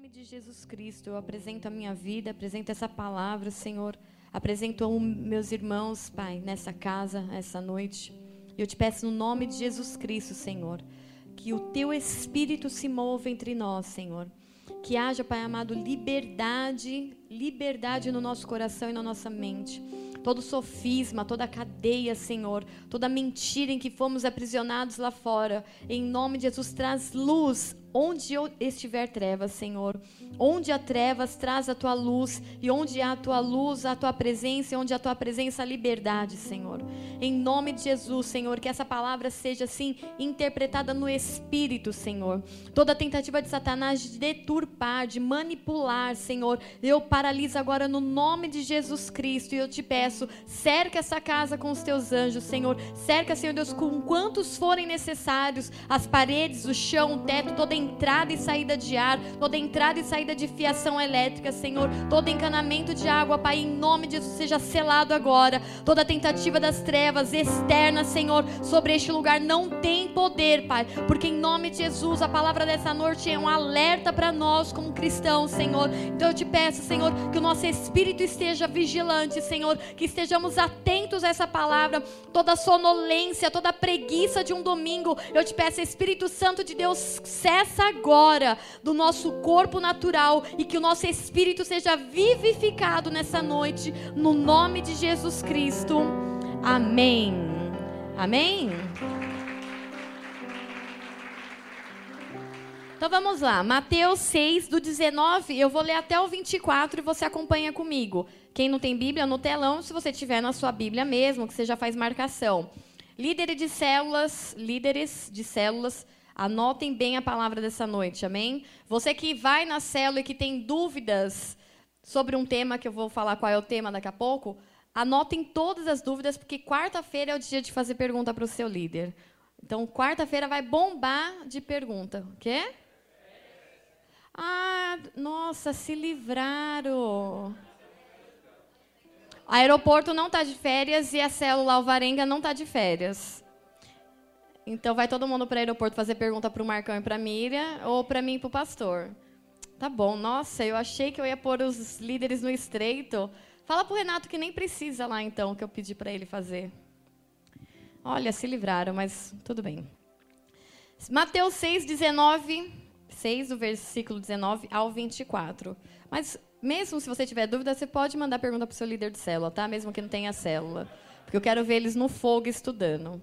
nome de Jesus Cristo, eu apresento a minha vida, apresento essa palavra, Senhor. Apresento meus irmãos, Pai, nessa casa, essa noite. Eu te peço no nome de Jesus Cristo, Senhor, que o teu espírito se mova entre nós, Senhor. Que haja, Pai amado, liberdade, liberdade no nosso coração e na nossa mente todo sofisma, toda cadeia, Senhor, toda mentira em que fomos aprisionados lá fora. Em nome de Jesus, traz luz onde estiver trevas, Senhor. Onde há trevas, traz a tua luz. E onde há a tua luz, a tua presença. E onde há a tua presença, a liberdade, Senhor. Em nome de Jesus, Senhor, que essa palavra seja assim interpretada no Espírito, Senhor. Toda tentativa de Satanás de deturpar, de manipular, Senhor, eu paraliso agora no nome de Jesus Cristo. E eu te peço, cerca essa casa com os teus anjos, Senhor. Cerca, Senhor Deus, com quantos forem necessários as paredes, o chão, o teto, toda entrada e saída de ar, toda entrada e saída de fiação elétrica, Senhor, todo encanamento de água, Pai, em nome de Jesus seja selado agora. Toda tentativa das trevas externas, Senhor, sobre este lugar não tem poder, Pai, porque em nome de Jesus a palavra dessa noite é um alerta para nós como cristãos, Senhor. Então eu te peço, Senhor, que o nosso espírito esteja vigilante, Senhor, que estejamos atentos a essa palavra, toda sonolência, toda preguiça de um domingo, eu te peço, Espírito Santo de Deus, cessa agora do nosso corpo natural e que o nosso espírito seja vivificado nessa noite, no nome de Jesus Cristo. Amém. Amém. Então vamos lá, Mateus 6, do 19, eu vou ler até o 24 e você acompanha comigo. Quem não tem Bíblia, no telão, se você tiver na sua Bíblia mesmo, que você já faz marcação. Líderes de células, líderes de células, Anotem bem a palavra dessa noite, amém? Você que vai na célula e que tem dúvidas sobre um tema que eu vou falar qual é o tema daqui a pouco, anotem todas as dúvidas, porque quarta-feira é o dia de fazer pergunta para o seu líder. Então, quarta-feira vai bombar de pergunta. O quê? Ah, nossa, se livraram. O aeroporto não está de férias e a célula Alvarenga não está de férias. Então vai todo mundo para o aeroporto fazer pergunta para o Marcão e para a Miriam ou para mim e para o pastor. Tá bom, nossa, eu achei que eu ia pôr os líderes no estreito. Fala para o Renato que nem precisa lá então, que eu pedi para ele fazer. Olha, se livraram, mas tudo bem. Mateus 6, 19, 6, do versículo 19 ao 24. Mas mesmo se você tiver dúvida, você pode mandar pergunta para o seu líder de célula, tá? Mesmo que não tenha célula. Porque eu quero ver eles no fogo estudando.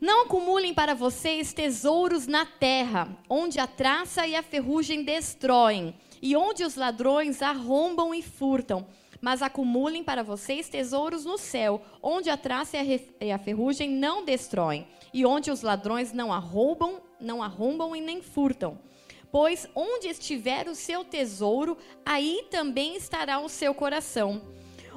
Não acumulem para vocês tesouros na terra, onde a traça e a ferrugem destroem, e onde os ladrões arrombam e furtam. Mas acumulem para vocês tesouros no céu, onde a traça e a ferrugem não destroem, e onde os ladrões não arrombam, não arrombam e nem furtam. Pois onde estiver o seu tesouro, aí também estará o seu coração.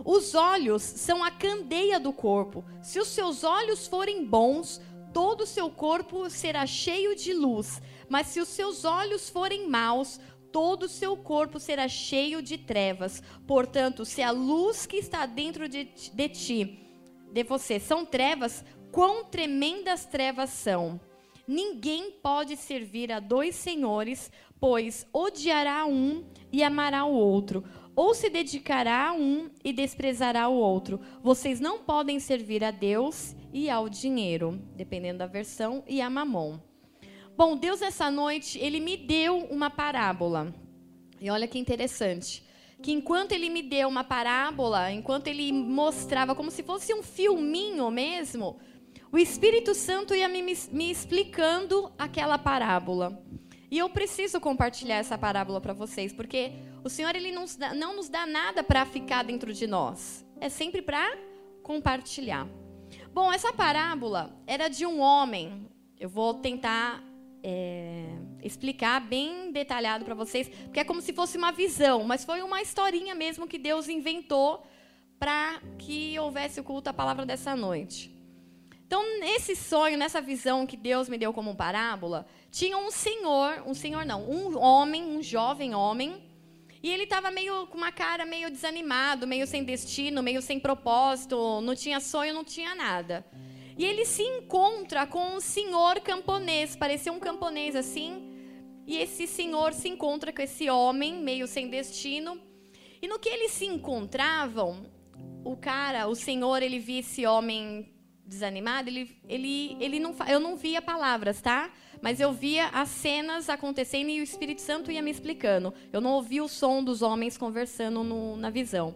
Os olhos são a candeia do corpo. Se os seus olhos forem bons, todo o seu corpo será cheio de luz. Mas se os seus olhos forem maus, todo o seu corpo será cheio de trevas. Portanto, se a luz que está dentro de, de ti, de você, são trevas, quão tremendas trevas são. Ninguém pode servir a dois senhores, pois odiará um e amará o outro, ou se dedicará a um e desprezará o outro. Vocês não podem servir a Deus e ao dinheiro, dependendo da versão, e a mamon. Bom, Deus nessa noite, ele me deu uma parábola. E olha que interessante. Que enquanto ele me deu uma parábola, enquanto ele mostrava como se fosse um filminho mesmo, o Espírito Santo ia me, me explicando aquela parábola. E eu preciso compartilhar essa parábola para vocês, porque o Senhor ele não, não nos dá nada para ficar dentro de nós. É sempre para compartilhar. Bom, essa parábola era de um homem. Eu vou tentar é, explicar bem detalhado para vocês, porque é como se fosse uma visão, mas foi uma historinha mesmo que Deus inventou para que houvesse o culto à palavra dessa noite. Então, nesse sonho, nessa visão que Deus me deu como parábola, tinha um senhor, um senhor não, um homem, um jovem homem, e ele estava meio com uma cara meio desanimado, meio sem destino, meio sem propósito, não tinha sonho, não tinha nada. E ele se encontra com um senhor camponês, parecia um camponês assim, e esse senhor se encontra com esse homem meio sem destino. E no que eles se encontravam, o cara, o senhor, ele via esse homem desanimado, ele, ele, ele não, eu não via palavras, tá? Mas eu via as cenas acontecendo e o Espírito Santo ia me explicando. Eu não ouvia o som dos homens conversando no, na visão.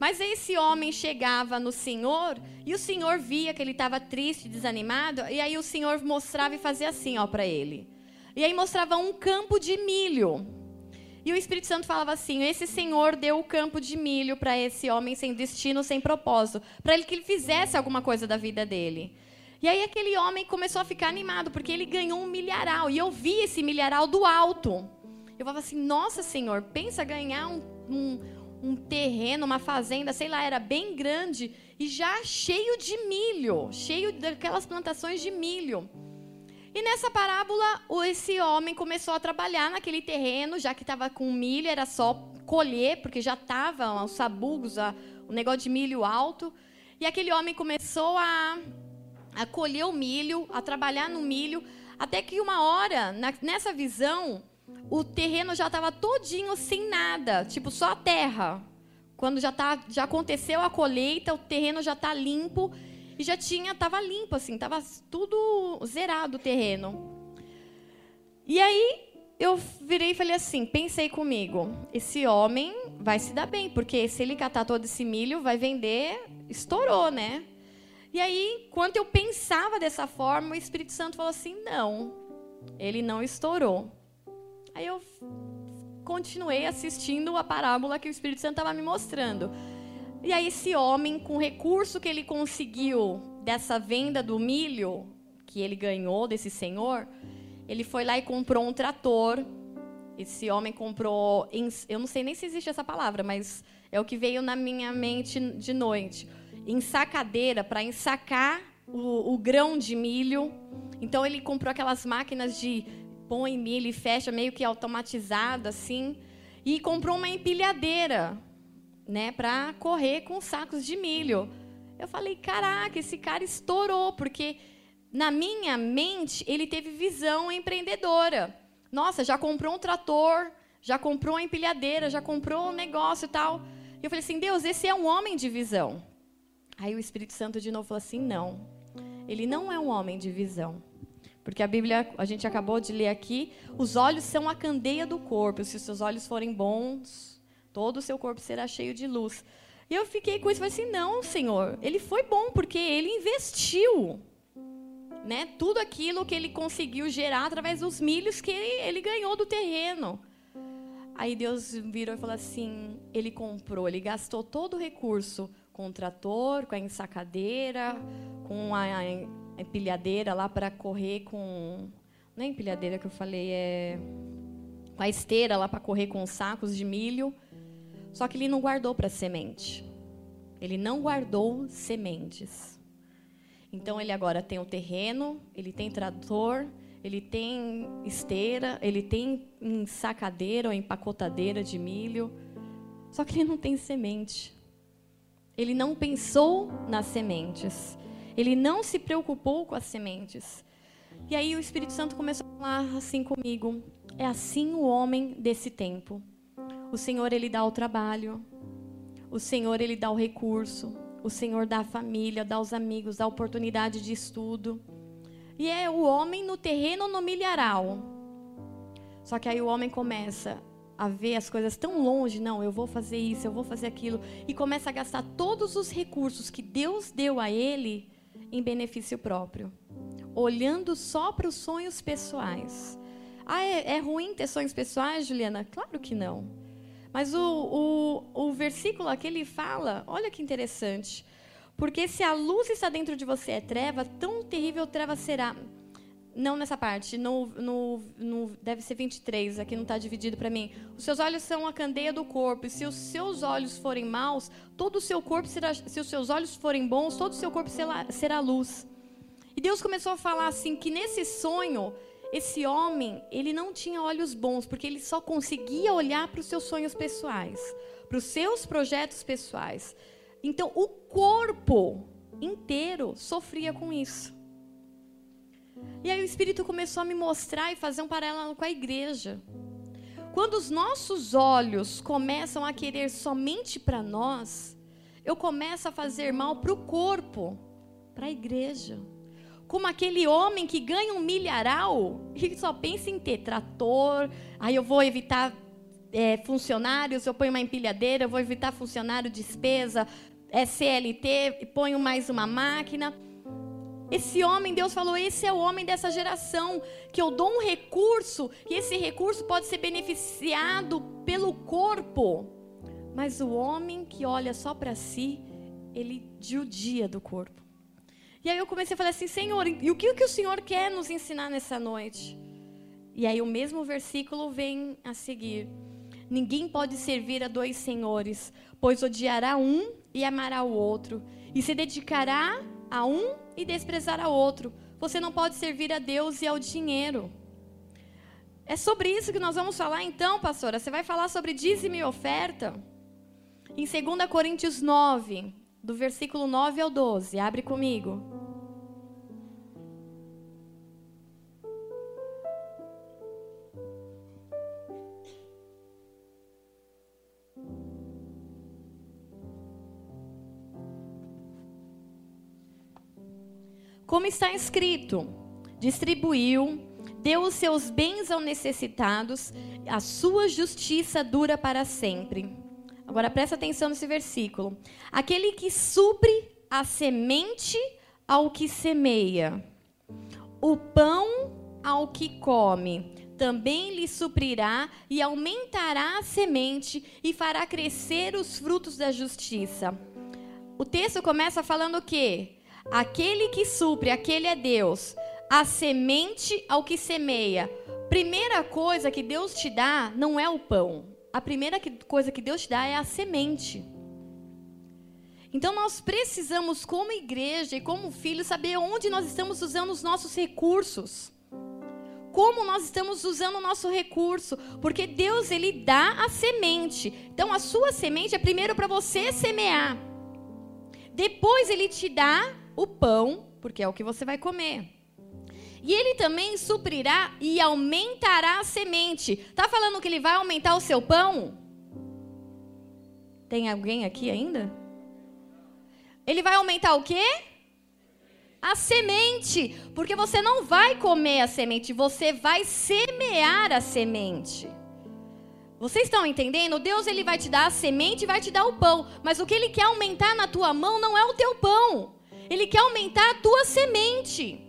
Mas esse homem chegava no Senhor e o Senhor via que ele estava triste, desanimado, e aí o Senhor mostrava e fazia assim, ó, para ele. E aí mostrava um campo de milho. E o Espírito Santo falava assim: esse Senhor deu o campo de milho para esse homem sem destino, sem propósito, para ele que ele fizesse alguma coisa da vida dele. E aí aquele homem começou a ficar animado, porque ele ganhou um milharal. E eu vi esse milharal do alto. Eu falava assim: nossa, Senhor, pensa ganhar um, um, um terreno, uma fazenda, sei lá, era bem grande e já cheio de milho, cheio daquelas plantações de milho. E nessa parábola, esse homem começou a trabalhar naquele terreno, já que estava com milho, era só colher, porque já estava os sabugos, o negócio de milho alto. E aquele homem começou a, a colher o milho, a trabalhar no milho, até que uma hora, na, nessa visão, o terreno já estava todinho sem nada, tipo só a terra. Quando já, tá, já aconteceu a colheita, o terreno já está limpo e já tinha, tava limpo assim, tava tudo zerado o terreno. E aí eu virei e falei assim, pensei comigo, esse homem vai se dar bem, porque se ele catar todo esse milho, vai vender, estourou, né? E aí, quando eu pensava dessa forma, o Espírito Santo falou assim: não, ele não estourou. Aí eu continuei assistindo a parábola que o Espírito Santo estava me mostrando. E aí esse homem, com o recurso que ele conseguiu dessa venda do milho que ele ganhou desse senhor, ele foi lá e comprou um trator. Esse homem comprou, eu não sei nem se existe essa palavra, mas é o que veio na minha mente de noite. Ensacadeira para ensacar o, o grão de milho. Então ele comprou aquelas máquinas de põe milho e fecha meio que automatizada assim, e comprou uma empilhadeira né, para correr com sacos de milho. Eu falei, caraca, esse cara estourou, porque na minha mente ele teve visão empreendedora. Nossa, já comprou um trator, já comprou uma empilhadeira, já comprou um negócio e tal. E eu falei assim, Deus, esse é um homem de visão. Aí o Espírito Santo de novo falou assim, não, ele não é um homem de visão. Porque a Bíblia, a gente acabou de ler aqui, os olhos são a candeia do corpo. Se os seus olhos forem bons, todo o seu corpo será cheio de luz. E eu fiquei com isso, falei assim, não, Senhor, ele foi bom porque ele investiu, né, tudo aquilo que ele conseguiu gerar através dos milhos que ele, ele ganhou do terreno. Aí Deus virou e falou assim, ele comprou, ele gastou todo o recurso com o trator, com a ensacadeira, com a, empilhadeira lá para correr com, não é empilhadeira que eu falei, é com a esteira lá para correr com os sacos de milho. Só que ele não guardou para semente. Ele não guardou sementes. Então ele agora tem o terreno, ele tem trator, ele tem esteira, ele tem ensacadeira ou empacotadeira de milho. Só que ele não tem semente. Ele não pensou nas sementes. Ele não se preocupou com as sementes. E aí o Espírito Santo começou a falar assim comigo: é assim o homem desse tempo. O Senhor ele dá o trabalho. O Senhor ele dá o recurso. O Senhor dá a família, dá os amigos, dá a oportunidade de estudo. E é o homem no terreno no milharal. Só que aí o homem começa a ver as coisas tão longe, não, eu vou fazer isso, eu vou fazer aquilo, e começa a gastar todos os recursos que Deus deu a ele em benefício próprio, olhando só para os sonhos pessoais. Ah, é, é ruim ter sonhos pessoais, Juliana? Claro que não. Mas o, o, o versículo aqui ele fala, olha que interessante. Porque se a luz está dentro de você é treva, tão terrível treva será. Não nessa parte, no, no, no deve ser 23, aqui não está dividido para mim. Os seus olhos são a candeia do corpo, e se os seus olhos forem maus, todo o seu corpo será. Se os seus olhos forem bons, todo o seu corpo será, será luz. E Deus começou a falar assim: que nesse sonho esse homem, ele não tinha olhos bons, porque ele só conseguia olhar para os seus sonhos pessoais, para os seus projetos pessoais. Então, o corpo inteiro sofria com isso. E aí o Espírito começou a me mostrar e fazer um paralelo com a igreja. Quando os nossos olhos começam a querer somente para nós, eu começo a fazer mal para o corpo, para a igreja. Como aquele homem que ganha um milharal e só pensa em ter trator, aí eu vou evitar é, funcionários, eu ponho uma empilhadeira, eu vou evitar funcionário, despesa, é CLT, ponho mais uma máquina. Esse homem, Deus falou, esse é o homem dessa geração, que eu dou um recurso, e esse recurso pode ser beneficiado pelo corpo. Mas o homem que olha só para si, ele judia do corpo. E aí eu comecei a falar assim, Senhor, e o que, que o Senhor quer nos ensinar nessa noite? E aí o mesmo versículo vem a seguir. Ninguém pode servir a dois senhores, pois odiará um e amará o outro, e se dedicará a um e desprezar a outro. Você não pode servir a Deus e ao dinheiro. É sobre isso que nós vamos falar então, pastora. Você vai falar sobre dízimo e oferta? Em 2 Coríntios 9, do versículo 9 ao 12. Abre comigo. Como está escrito: distribuiu, deu os seus bens aos necessitados, a sua justiça dura para sempre. Agora presta atenção nesse versículo. Aquele que supre a semente ao que semeia, o pão ao que come, também lhe suprirá e aumentará a semente e fará crescer os frutos da justiça. O texto começa falando o quê? Aquele que supre, aquele é Deus. A semente ao que semeia. Primeira coisa que Deus te dá não é o pão. A primeira coisa que Deus te dá é a semente. Então nós precisamos, como igreja e como filhos, saber onde nós estamos usando os nossos recursos. Como nós estamos usando o nosso recurso, porque Deus ele dá a semente. Então a sua semente é primeiro para você semear. Depois ele te dá o pão, porque é o que você vai comer. E ele também suprirá e aumentará a semente. Tá falando que ele vai aumentar o seu pão? Tem alguém aqui ainda? Ele vai aumentar o quê? A semente, porque você não vai comer a semente, você vai semear a semente. Vocês estão entendendo? Deus ele vai te dar a semente e vai te dar o pão, mas o que ele quer aumentar na tua mão não é o teu pão. Ele quer aumentar a tua semente.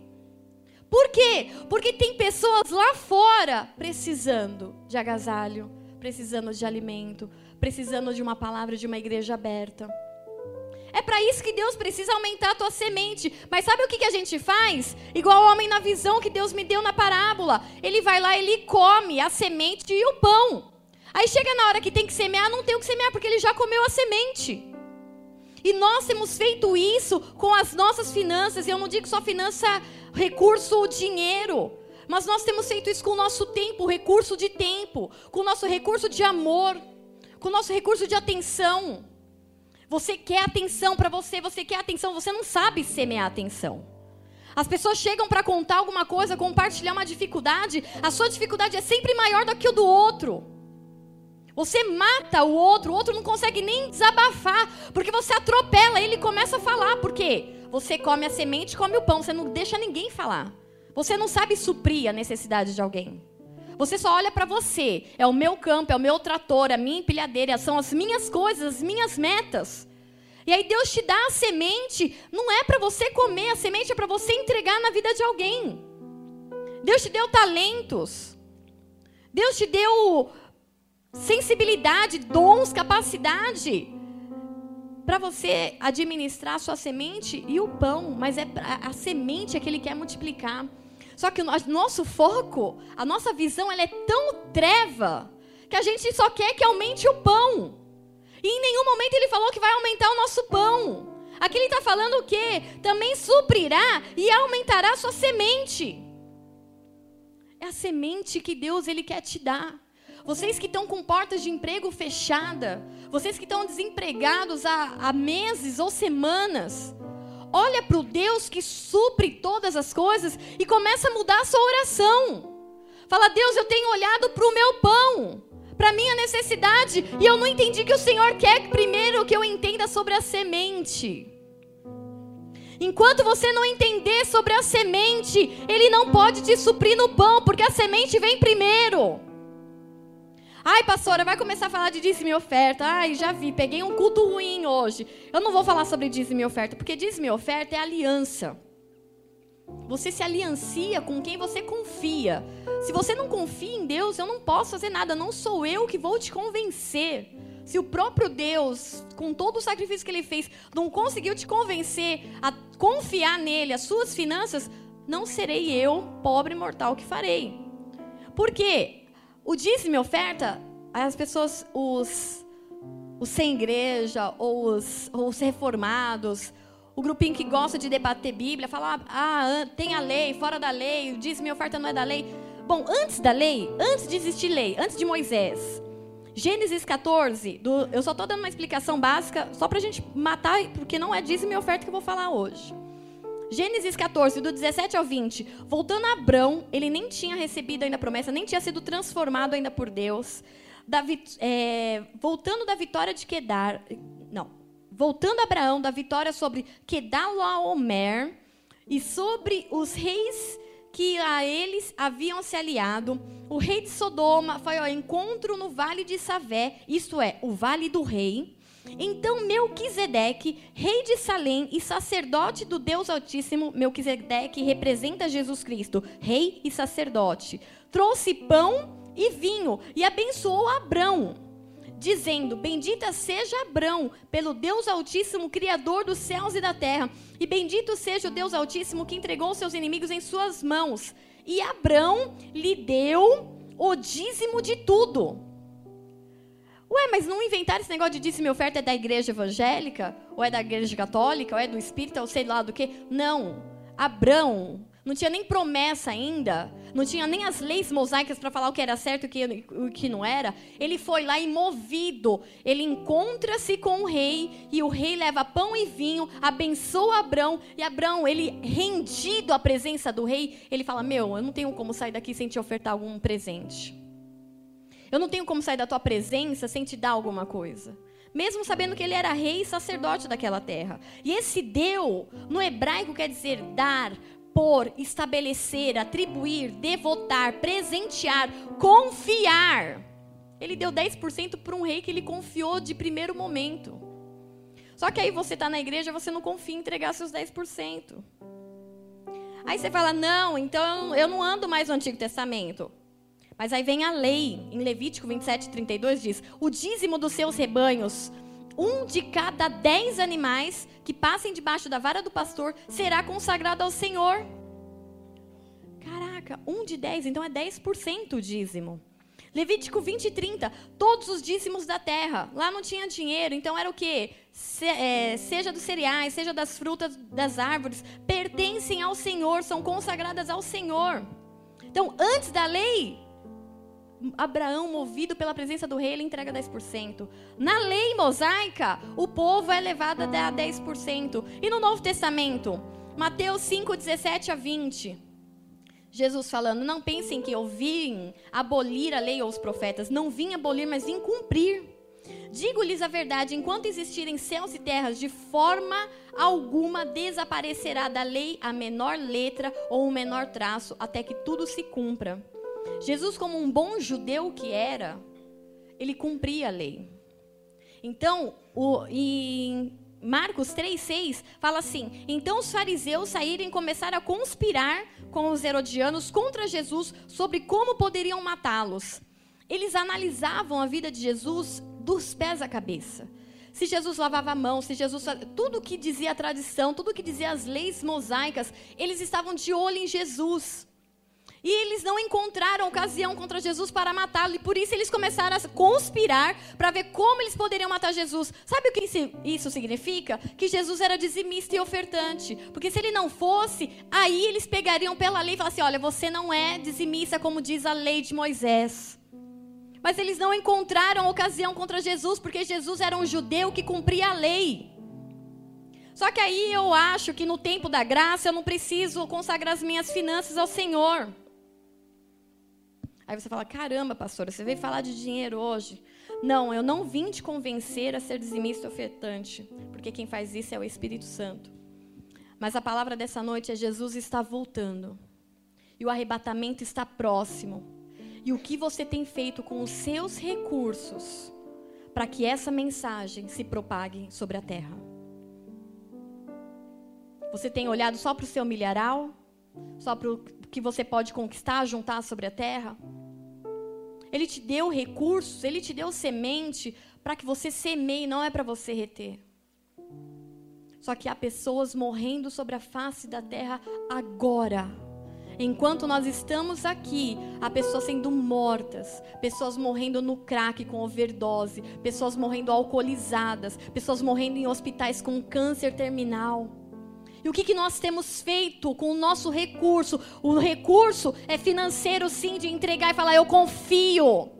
Por quê? Porque tem pessoas lá fora precisando de agasalho, precisando de alimento, precisando de uma palavra de uma igreja aberta. É para isso que Deus precisa aumentar a tua semente. Mas sabe o que, que a gente faz? Igual o homem na visão que Deus me deu na parábola. Ele vai lá, ele come a semente e o pão. Aí chega na hora que tem que semear, não tem o que semear, porque ele já comeu a semente. E nós temos feito isso com as nossas finanças. Eu não digo só finança, recurso, dinheiro. Mas nós temos feito isso com o nosso tempo, recurso de tempo, com o nosso recurso de amor, com o nosso recurso de atenção. Você quer atenção para você, você quer atenção, você não sabe semear atenção. As pessoas chegam para contar alguma coisa, compartilhar uma dificuldade, a sua dificuldade é sempre maior do que o do outro. Você mata o outro, o outro não consegue nem desabafar, porque você atropela ele começa a falar. Por quê? Você come a semente, come o pão, você não deixa ninguém falar. Você não sabe suprir a necessidade de alguém. Você só olha para você. É o meu campo, é o meu trator, é a minha empilhadeira, são as minhas coisas, as minhas metas. E aí Deus te dá a semente, não é para você comer, a semente é para você entregar na vida de alguém. Deus te deu talentos. Deus te deu sensibilidade, dons, capacidade para você administrar a sua semente e o pão, mas é a semente é que ele quer multiplicar. Só que o nosso foco, a nossa visão, ela é tão treva que a gente só quer que aumente o pão. E em nenhum momento ele falou que vai aumentar o nosso pão. Aqui ele está falando o quê? Também suprirá e aumentará a sua semente. É a semente que Deus ele quer te dar. Vocês que estão com portas de emprego fechada, vocês que estão desempregados há, há meses ou semanas, olha para o Deus que supre todas as coisas e começa a mudar a sua oração. Fala, Deus, eu tenho olhado para o meu pão, para minha necessidade, e eu não entendi que o Senhor quer primeiro que eu entenda sobre a semente. Enquanto você não entender sobre a semente, Ele não pode te suprir no pão, porque a semente vem primeiro. Ai, pastora, vai começar a falar de dízimo e oferta. Ai, já vi, peguei um culto ruim hoje. Eu não vou falar sobre dízimo e oferta, porque dízimo e oferta é aliança. Você se aliancia com quem você confia. Se você não confia em Deus, eu não posso fazer nada. Não sou eu que vou te convencer. Se o próprio Deus, com todo o sacrifício que ele fez, não conseguiu te convencer a confiar nele, as suas finanças, não serei eu, pobre mortal, que farei. Por quê? O dízimo e oferta, as pessoas, os, os sem igreja, ou os, os reformados, o grupinho que gosta de debater Bíblia, fala, ah, tem a lei, fora da lei, o dízimo e oferta não é da lei. Bom, antes da lei, antes de existir lei, antes de Moisés, Gênesis 14, do, eu só estou dando uma explicação básica, só para a gente matar, porque não é dízimo e oferta que eu vou falar hoje. Gênesis 14, do 17 ao 20. Voltando a Abrão, ele nem tinha recebido ainda a promessa, nem tinha sido transformado ainda por Deus. Da, é, voltando da vitória de Quedar. Não. Voltando a Abraão, da vitória sobre Kedalaomer e sobre os reis que a eles haviam se aliado. O rei de Sodoma foi ao encontro no vale de Savé, isto é, o vale do rei. Então Melquisedeque, rei de Salém e sacerdote do Deus Altíssimo, Melquisedeque representa Jesus Cristo, rei e sacerdote, trouxe pão e vinho e abençoou Abrão, dizendo: Bendita seja Abrão, pelo Deus Altíssimo, Criador dos céus e da terra, e bendito seja o Deus Altíssimo que entregou seus inimigos em suas mãos. E Abrão lhe deu o dízimo de tudo. Ué, mas não inventaram esse negócio de dízimo e oferta é da igreja evangélica? Ou é da igreja católica? Ou é do espírita? Ou sei lá do que? Não. Abrão não tinha nem promessa ainda, não tinha nem as leis mosaicas para falar o que era certo e o que não era. Ele foi lá e movido, ele encontra-se com o rei e o rei leva pão e vinho, abençoa Abrão e Abrão, ele rendido à presença do rei, ele fala: "Meu, eu não tenho como sair daqui sem te ofertar algum presente". Eu não tenho como sair da tua presença sem te dar alguma coisa. Mesmo sabendo que ele era rei e sacerdote daquela terra. E esse deu, no hebraico quer dizer dar, pôr, estabelecer, atribuir, devotar, presentear, confiar. Ele deu 10% para um rei que ele confiou de primeiro momento. Só que aí você está na igreja, você não confia em entregar seus 10%. Aí você fala: não, então eu não ando mais no Antigo Testamento. Mas aí vem a lei, em Levítico 27, 32 diz: o dízimo dos seus rebanhos, um de cada dez animais que passem debaixo da vara do pastor, será consagrado ao Senhor. Caraca, um de dez, então é 10% o dízimo. Levítico 20 e 30, todos os dízimos da terra. Lá não tinha dinheiro, então era o quê? Se, é, seja dos cereais, seja das frutas das árvores, pertencem ao Senhor, são consagradas ao Senhor. Então, antes da lei, Abraão, movido pela presença do rei, ele entrega 10%. Na lei mosaica, o povo é levado a 10%. E no Novo Testamento, Mateus 5, 17 a 20. Jesus falando: Não pensem que eu vim abolir a lei ou os profetas. Não vim abolir, mas vim cumprir. Digo-lhes a verdade: enquanto existirem céus e terras, de forma alguma desaparecerá da lei a menor letra ou o menor traço, até que tudo se cumpra. Jesus, como um bom judeu que era, ele cumpria a lei. Então, o, em Marcos 3,6 fala assim: Então os fariseus saíram e começaram a conspirar com os herodianos contra Jesus sobre como poderiam matá-los. Eles analisavam a vida de Jesus dos pés à cabeça. Se Jesus lavava a mão, se Jesus. Tudo que dizia a tradição, tudo que dizia as leis mosaicas, eles estavam de olho em Jesus. E eles não encontraram ocasião contra Jesus para matá-lo. E por isso eles começaram a conspirar para ver como eles poderiam matar Jesus. Sabe o que isso significa? Que Jesus era dizimista e ofertante. Porque se ele não fosse, aí eles pegariam pela lei e falassem: olha, você não é dizimista como diz a lei de Moisés. Mas eles não encontraram ocasião contra Jesus, porque Jesus era um judeu que cumpria a lei. Só que aí eu acho que no tempo da graça eu não preciso consagrar as minhas finanças ao Senhor. Aí você fala: caramba, pastora, você veio falar de dinheiro hoje. Não, eu não vim te convencer a ser dizimista ofertante, porque quem faz isso é o Espírito Santo. Mas a palavra dessa noite é: Jesus está voltando, e o arrebatamento está próximo. E o que você tem feito com os seus recursos para que essa mensagem se propague sobre a terra? Você tem olhado só para o seu milharal? Só para o que você pode conquistar, juntar sobre a terra? Ele te deu recursos, ele te deu semente para que você semeie, não é para você reter. Só que há pessoas morrendo sobre a face da terra agora. Enquanto nós estamos aqui, há pessoas sendo mortas, pessoas morrendo no crack com overdose, pessoas morrendo alcoolizadas, pessoas morrendo em hospitais com câncer terminal. E o que, que nós temos feito com o nosso recurso? O recurso é financeiro, sim, de entregar e falar: eu confio.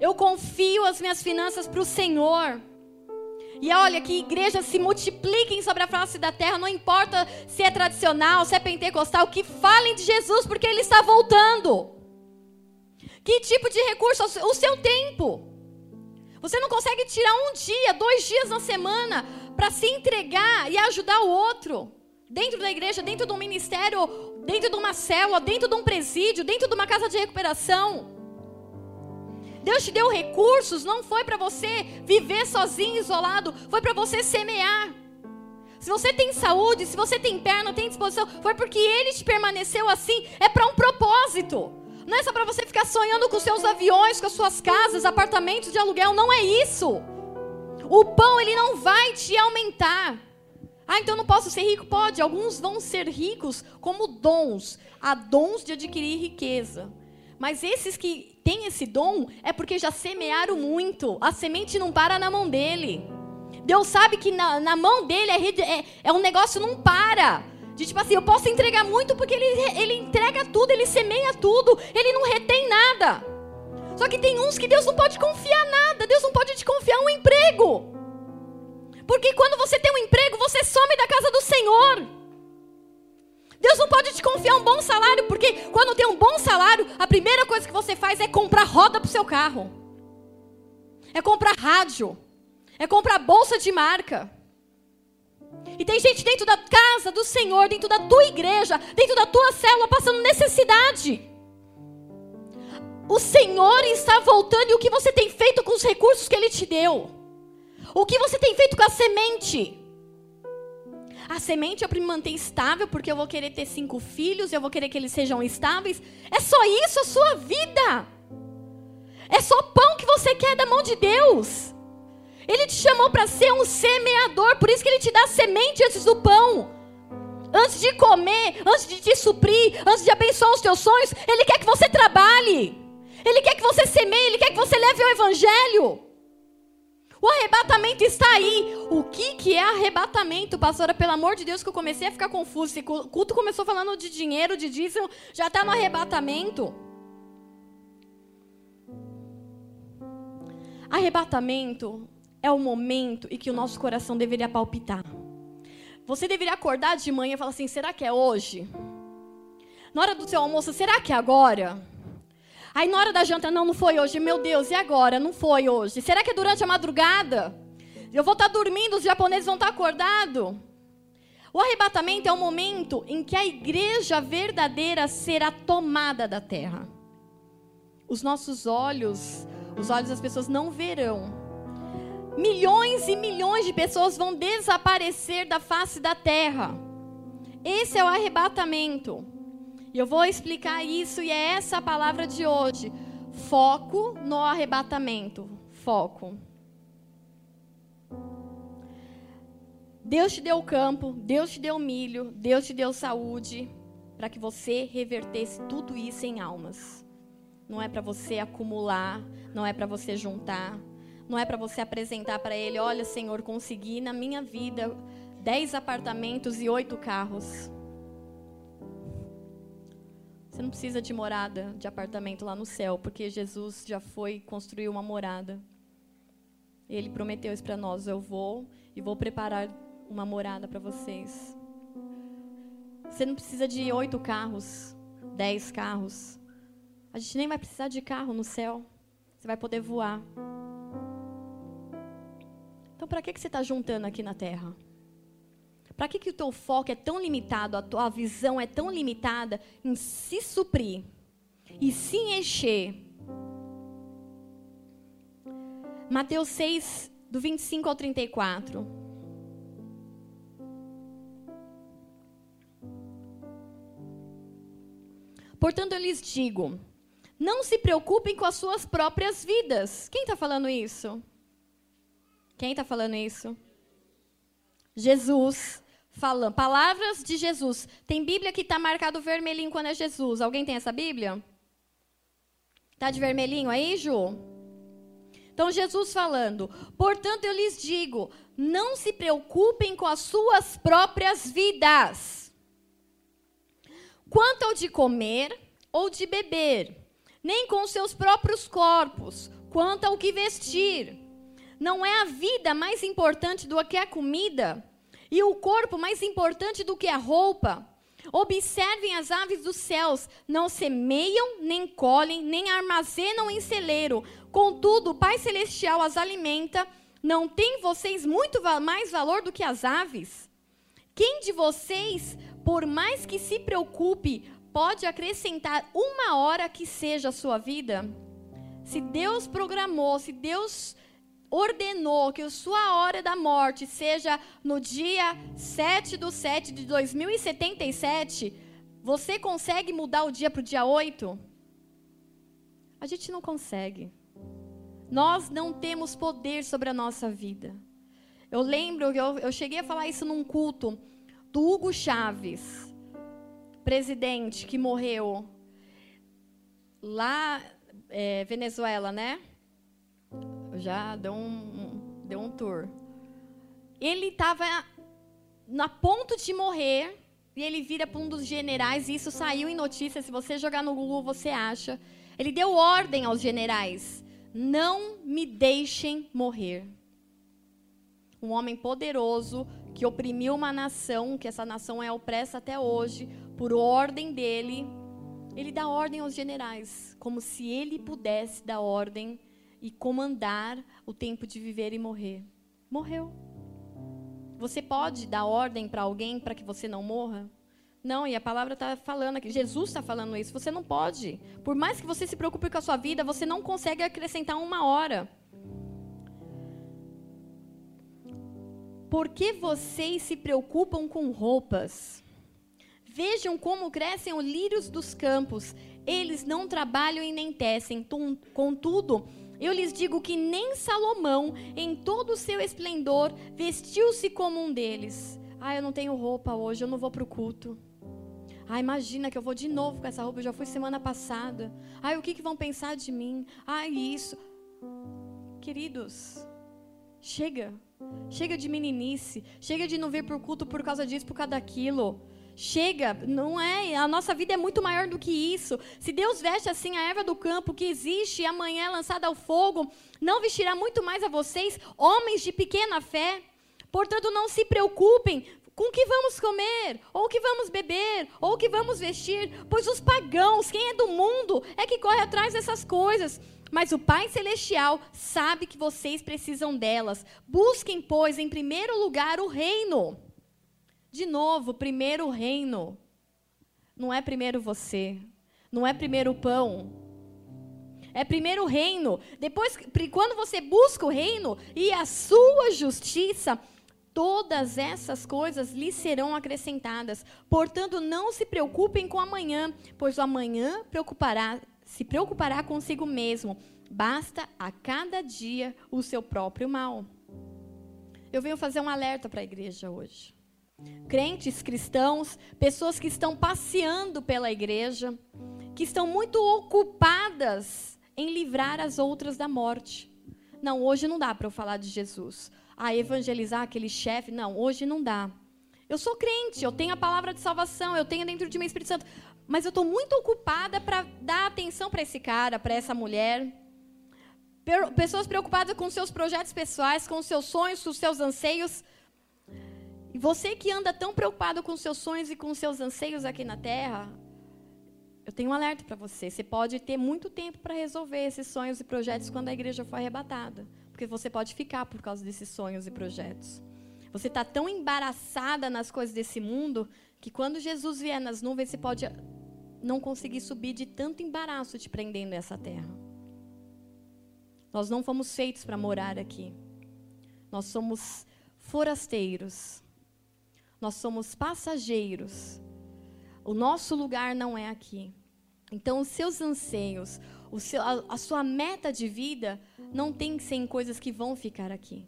Eu confio as minhas finanças para o Senhor. E olha, que igrejas se multipliquem sobre a face da terra, não importa se é tradicional, se é pentecostal, que falem de Jesus, porque Ele está voltando. Que tipo de recurso? O seu tempo. Você não consegue tirar um dia, dois dias na semana para se entregar e ajudar o outro. Dentro da igreja, dentro de um ministério, dentro de uma célula, dentro de um presídio, dentro de uma casa de recuperação. Deus te deu recursos, não foi para você viver sozinho, isolado, foi para você semear. Se você tem saúde, se você tem perna, tem disposição, foi porque Ele te permaneceu assim, é para um propósito. Não é só para você ficar sonhando com seus aviões, com as suas casas, apartamentos de aluguel, não é isso. O pão ele não vai te aumentar. Ah, então não posso ser rico? Pode. Alguns vão ser ricos como dons. Há dons de adquirir riqueza. Mas esses que têm esse dom é porque já semearam muito. A semente não para na mão dele. Deus sabe que na, na mão dele é, é, é, um negócio não para. De tipo assim, eu posso entregar muito porque ele, ele entrega tudo, ele semeia tudo, ele não retém nada. Só que tem uns que Deus não pode confiar nada. Deus não pode te confiar um emprego. Porque quando você tem um emprego, você some da casa do Senhor. Deus não pode te confiar um bom salário, porque quando tem um bom salário, a primeira coisa que você faz é comprar roda para o seu carro. É comprar rádio. É comprar bolsa de marca. E tem gente dentro da casa do Senhor, dentro da tua igreja, dentro da tua célula, passando necessidade. O Senhor está voltando e o que você tem feito com os recursos que Ele te deu? O que você tem feito com a semente? A semente é para me manter estável, porque eu vou querer ter cinco filhos, eu vou querer que eles sejam estáveis. É só isso a sua vida. É só pão que você quer da mão de Deus. Ele te chamou para ser um semeador, por isso que ele te dá semente antes do pão. Antes de comer, antes de te suprir, antes de abençoar os teus sonhos, ele quer que você trabalhe. Ele quer que você semeie, Ele quer que você leve o Evangelho. O arrebatamento está aí. O que, que é arrebatamento, pastora? Pelo amor de Deus, que eu comecei a ficar confuso. Esse culto começou falando de dinheiro, de dízimo, já está no arrebatamento. Arrebatamento é o momento em que o nosso coração deveria palpitar. Você deveria acordar de manhã e falar assim: será que é hoje? Na hora do seu almoço, será que é agora? Aí na hora da janta, não, não foi hoje. Meu Deus, e agora? Não foi hoje. Será que é durante a madrugada? Eu vou estar dormindo, os japoneses vão estar acordados. O arrebatamento é o momento em que a igreja verdadeira será tomada da terra. Os nossos olhos, os olhos das pessoas não verão. Milhões e milhões de pessoas vão desaparecer da face da terra. Esse é o arrebatamento. E eu vou explicar isso e é essa a palavra de hoje. Foco no arrebatamento. Foco. Deus te deu campo, Deus te deu milho, Deus te deu saúde para que você revertesse tudo isso em almas. Não é para você acumular, não é para você juntar, não é para você apresentar para ele, olha, Senhor, consegui na minha vida dez apartamentos e oito carros. Você não precisa de morada, de apartamento lá no céu, porque Jesus já foi construir uma morada. Ele prometeu isso para nós: eu vou e vou preparar uma morada para vocês. Você não precisa de oito carros, dez carros. A gente nem vai precisar de carro no céu. Você vai poder voar. Então, para que, que você está juntando aqui na terra? Para que, que o teu foco é tão limitado, a tua visão é tão limitada em se suprir e se encher? Mateus 6, do 25 ao 34. Portanto, eu lhes digo: não se preocupem com as suas próprias vidas. Quem está falando isso? Quem está falando isso? Jesus falando. Palavras de Jesus. Tem Bíblia que está marcado vermelhinho quando é Jesus. Alguém tem essa Bíblia? Está de vermelhinho aí, Ju? Então, Jesus falando. Portanto, eu lhes digo: não se preocupem com as suas próprias vidas. Quanto ao de comer ou de beber, nem com seus próprios corpos, quanto ao que vestir. Não é a vida mais importante do que a comida? E o corpo mais importante do que a roupa? Observem as aves dos céus, não semeiam, nem colhem, nem armazenam em celeiro. Contudo, o Pai Celestial as alimenta. Não tem vocês muito mais valor do que as aves? Quem de vocês, por mais que se preocupe, pode acrescentar uma hora que seja a sua vida? Se Deus programou, se Deus ordenou que a sua hora da morte seja no dia 7 do 7 de 2077, você consegue mudar o dia para o dia 8? A gente não consegue. Nós não temos poder sobre a nossa vida. Eu lembro que eu, eu cheguei a falar isso num culto do Hugo Chaves, presidente que morreu lá, é, Venezuela, né? Já deu um, deu um tour. Ele estava na ponto de morrer e ele vira para um dos generais, e isso saiu em notícia, se você jogar no Google você acha. Ele deu ordem aos generais: "Não me deixem morrer". Um homem poderoso que oprimiu uma nação, que essa nação é opressa até hoje, por ordem dele, ele dá ordem aos generais, como se ele pudesse dar ordem e comandar o tempo de viver e morrer. Morreu. Você pode dar ordem para alguém para que você não morra? Não, e a palavra está falando aqui, Jesus está falando isso. Você não pode. Por mais que você se preocupe com a sua vida, você não consegue acrescentar uma hora. Por que vocês se preocupam com roupas? Vejam como crescem os lírios dos campos. Eles não trabalham e nem tecem. Contudo, eu lhes digo que nem Salomão, em todo o seu esplendor, vestiu-se como um deles. Ah, eu não tenho roupa hoje, eu não vou para o culto. Ah, imagina que eu vou de novo com essa roupa, eu já fui semana passada. Ah, o que, que vão pensar de mim? Ah, isso. Queridos, chega. Chega de meninice. Chega de não vir para o culto por causa disso, por causa daquilo. Chega, não é. A nossa vida é muito maior do que isso. Se Deus veste assim a erva do campo que existe e amanhã é lançada ao fogo, não vestirá muito mais a vocês, homens de pequena fé? Portanto, não se preocupem com o que vamos comer, ou o que vamos beber, ou o que vamos vestir, pois os pagãos, quem é do mundo, é que corre atrás dessas coisas. Mas o Pai Celestial sabe que vocês precisam delas. Busquem, pois, em primeiro lugar o reino de novo, primeiro o reino. Não é primeiro você. Não é primeiro o pão. É primeiro o reino. Depois, quando você busca o reino e a sua justiça, todas essas coisas lhe serão acrescentadas. Portanto, não se preocupem com amanhã, pois o amanhã preocupará, se preocupará consigo mesmo. Basta a cada dia o seu próprio mal. Eu venho fazer um alerta para a igreja hoje crentes cristãos, pessoas que estão passeando pela igreja, que estão muito ocupadas em livrar as outras da morte. Não, hoje não dá para eu falar de Jesus. Ah, evangelizar aquele chefe, não, hoje não dá. Eu sou crente, eu tenho a palavra de salvação, eu tenho dentro de mim o Espírito Santo, mas eu estou muito ocupada para dar atenção para esse cara, para essa mulher. Pessoas preocupadas com seus projetos pessoais, com seus sonhos, com seus anseios, E você que anda tão preocupado com seus sonhos e com seus anseios aqui na terra, eu tenho um alerta para você. Você pode ter muito tempo para resolver esses sonhos e projetos quando a igreja for arrebatada. Porque você pode ficar por causa desses sonhos e projetos. Você está tão embaraçada nas coisas desse mundo que quando Jesus vier nas nuvens, você pode não conseguir subir de tanto embaraço te prendendo nessa terra. Nós não fomos feitos para morar aqui. Nós somos forasteiros. Nós somos passageiros. O nosso lugar não é aqui. Então, os seus anseios, o seu, a, a sua meta de vida não tem que ser em coisas que vão ficar aqui.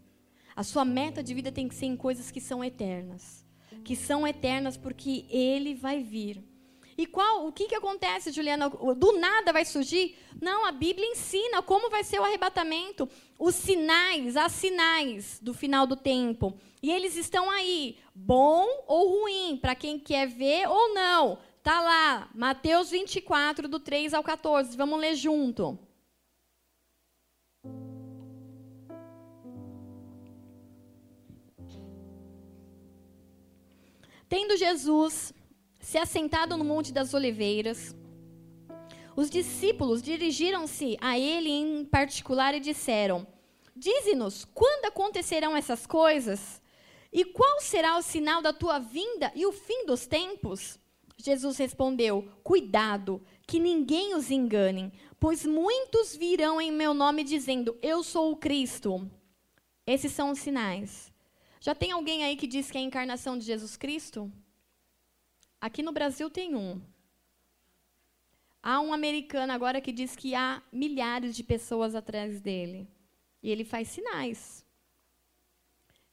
A sua meta de vida tem que ser em coisas que são eternas. Que são eternas porque Ele vai vir. E qual, o que, que acontece, Juliana? Do nada vai surgir? Não, a Bíblia ensina como vai ser o arrebatamento, os sinais, as sinais do final do tempo. E eles estão aí, bom ou ruim, para quem quer ver ou não. Tá lá, Mateus 24, do 3 ao 14. Vamos ler junto. Tendo Jesus se assentado no Monte das Oliveiras, os discípulos dirigiram-se a ele em particular e disseram: Dize-nos quando acontecerão essas coisas? E qual será o sinal da tua vinda e o fim dos tempos? Jesus respondeu: Cuidado, que ninguém os engane, pois muitos virão em meu nome dizendo: Eu sou o Cristo. Esses são os sinais. Já tem alguém aí que diz que é a encarnação de Jesus Cristo? Aqui no Brasil tem um. Há um americano agora que diz que há milhares de pessoas atrás dele. E ele faz sinais.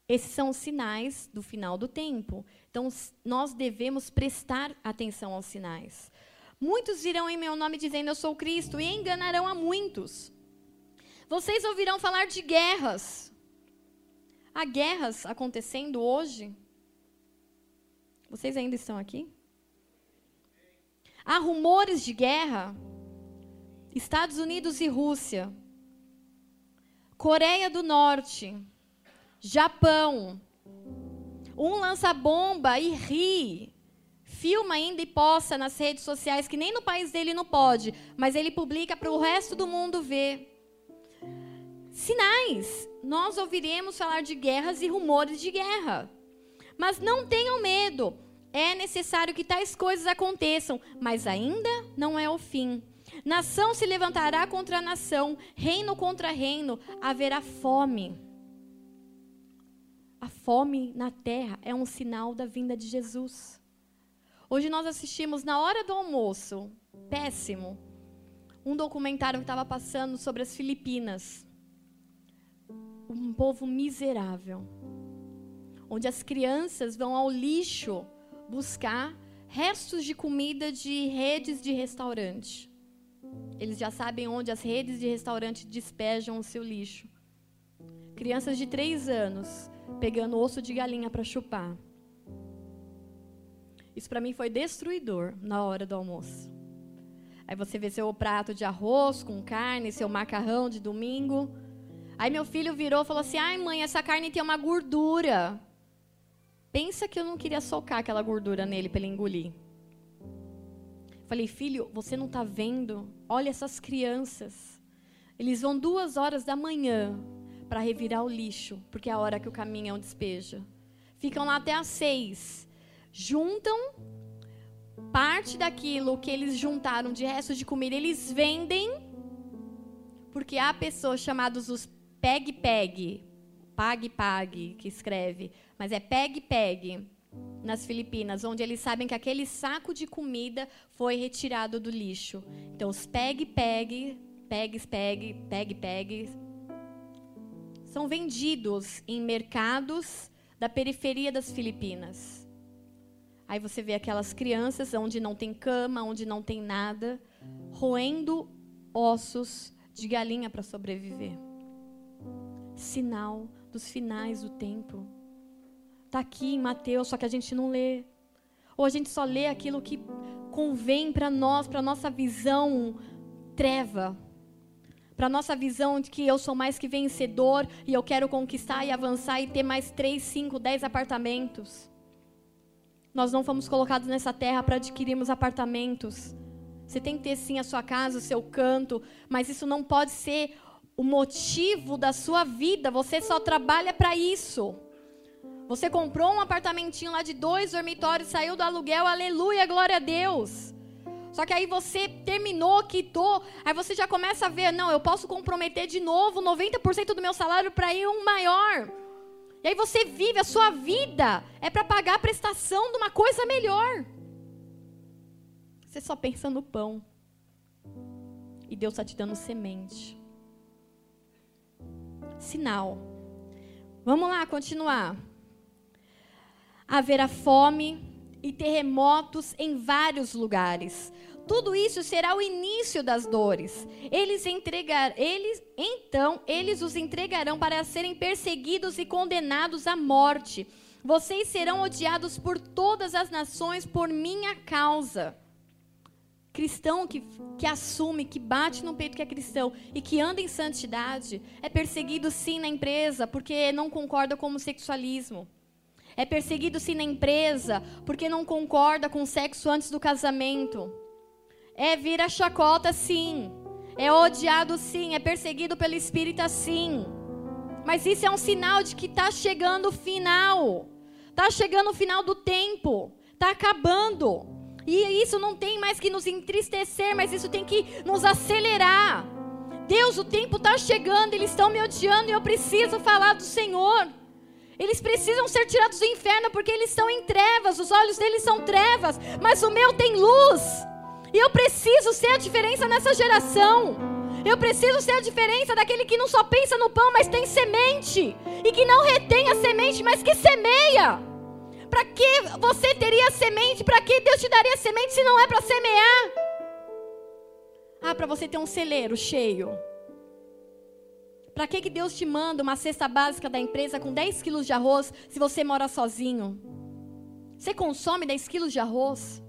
Esses são os sinais do final do tempo. Então, nós devemos prestar atenção aos sinais. Muitos virão em meu nome dizendo eu sou Cristo e enganarão a muitos. Vocês ouvirão falar de guerras. Há guerras acontecendo hoje? Vocês ainda estão aqui? Há rumores de guerra. Estados Unidos e Rússia. Coreia do Norte. Japão. Um lança bomba e ri. Filma ainda e posta nas redes sociais, que nem no país dele não pode, mas ele publica para o resto do mundo ver. Sinais. Nós ouviremos falar de guerras e rumores de guerra. Mas não tenham medo. É necessário que tais coisas aconteçam, mas ainda não é o fim. Nação se levantará contra nação, reino contra reino, haverá fome. A fome na terra é um sinal da vinda de Jesus. Hoje nós assistimos na hora do almoço, péssimo, um documentário que estava passando sobre as Filipinas. Um povo miserável, onde as crianças vão ao lixo buscar restos de comida de redes de restaurante. Eles já sabem onde as redes de restaurante despejam o seu lixo. Crianças de três anos pegando osso de galinha para chupar. Isso para mim foi destruidor na hora do almoço. Aí você vê seu prato de arroz com carne, seu macarrão de domingo. Aí meu filho virou e falou assim: ai mãe, essa carne tem uma gordura. Pensa que eu não queria socar aquela gordura nele para ele engolir. Falei, filho, você não está vendo? Olha essas crianças. Eles vão duas horas da manhã para revirar o lixo, porque é a hora que o caminhão despeja. Ficam lá até às seis. Juntam parte daquilo que eles juntaram de resto de comida, eles vendem, porque há pessoas chamadas os peg-peg, pag-pag, que escreve, mas é peg-peg nas Filipinas, onde eles sabem que aquele saco de comida foi retirado do lixo. Então, os peg-peg, pegs-peg, peg-peg, são vendidos em mercados da periferia das Filipinas. Aí você vê aquelas crianças onde não tem cama, onde não tem nada, roendo ossos de galinha para sobreviver. Sinal dos finais do tempo. Está aqui em Mateus, só que a gente não lê. Ou a gente só lê aquilo que convém para nós, para nossa visão treva. para nossa visão de que eu sou mais que vencedor e eu quero conquistar e avançar e ter mais 3, 5, 10 apartamentos. Nós não fomos colocados nessa terra para adquirirmos apartamentos. Você tem que ter sim a sua casa, o seu canto, mas isso não pode ser o motivo da sua vida. Você só trabalha para isso. Você comprou um apartamentinho lá de dois dormitórios, saiu do aluguel, aleluia, glória a Deus. Só que aí você terminou, quitou, aí você já começa a ver, não, eu posso comprometer de novo 90% do meu salário para ir um maior. E aí você vive a sua vida é para pagar a prestação de uma coisa melhor. Você só pensa no pão. E Deus está te dando semente. Sinal. Vamos lá, continuar. Haverá fome e terremotos em vários lugares. Tudo isso será o início das dores. Eles entregar, eles, então eles os entregarão para serem perseguidos e condenados à morte. Vocês serão odiados por todas as nações por minha causa. Cristão que, que assume, que bate no peito que é cristão e que anda em santidade, é perseguido sim na empresa porque não concorda com o homossexualismo. É perseguido sim na empresa porque não concorda com o sexo antes do casamento. É vira chacota, sim. É odiado, sim. É perseguido pelo Espírito, sim. Mas isso é um sinal de que está chegando o final. Está chegando o final do tempo. Está acabando. E isso não tem mais que nos entristecer, mas isso tem que nos acelerar. Deus, o tempo está chegando, eles estão me odiando e eu preciso falar do Senhor. Eles precisam ser tirados do inferno porque eles estão em trevas, os olhos deles são trevas, mas o meu tem luz. E eu preciso ser a diferença nessa geração. Eu preciso ser a diferença daquele que não só pensa no pão, mas tem semente. E que não retém a semente, mas que semeia. Para que você teria semente? Para que Deus te daria semente se não é para semear? Ah, para você ter um celeiro cheio. Para que, que Deus te manda uma cesta básica da empresa com 10 quilos de arroz se você mora sozinho? Você consome 10 quilos de arroz?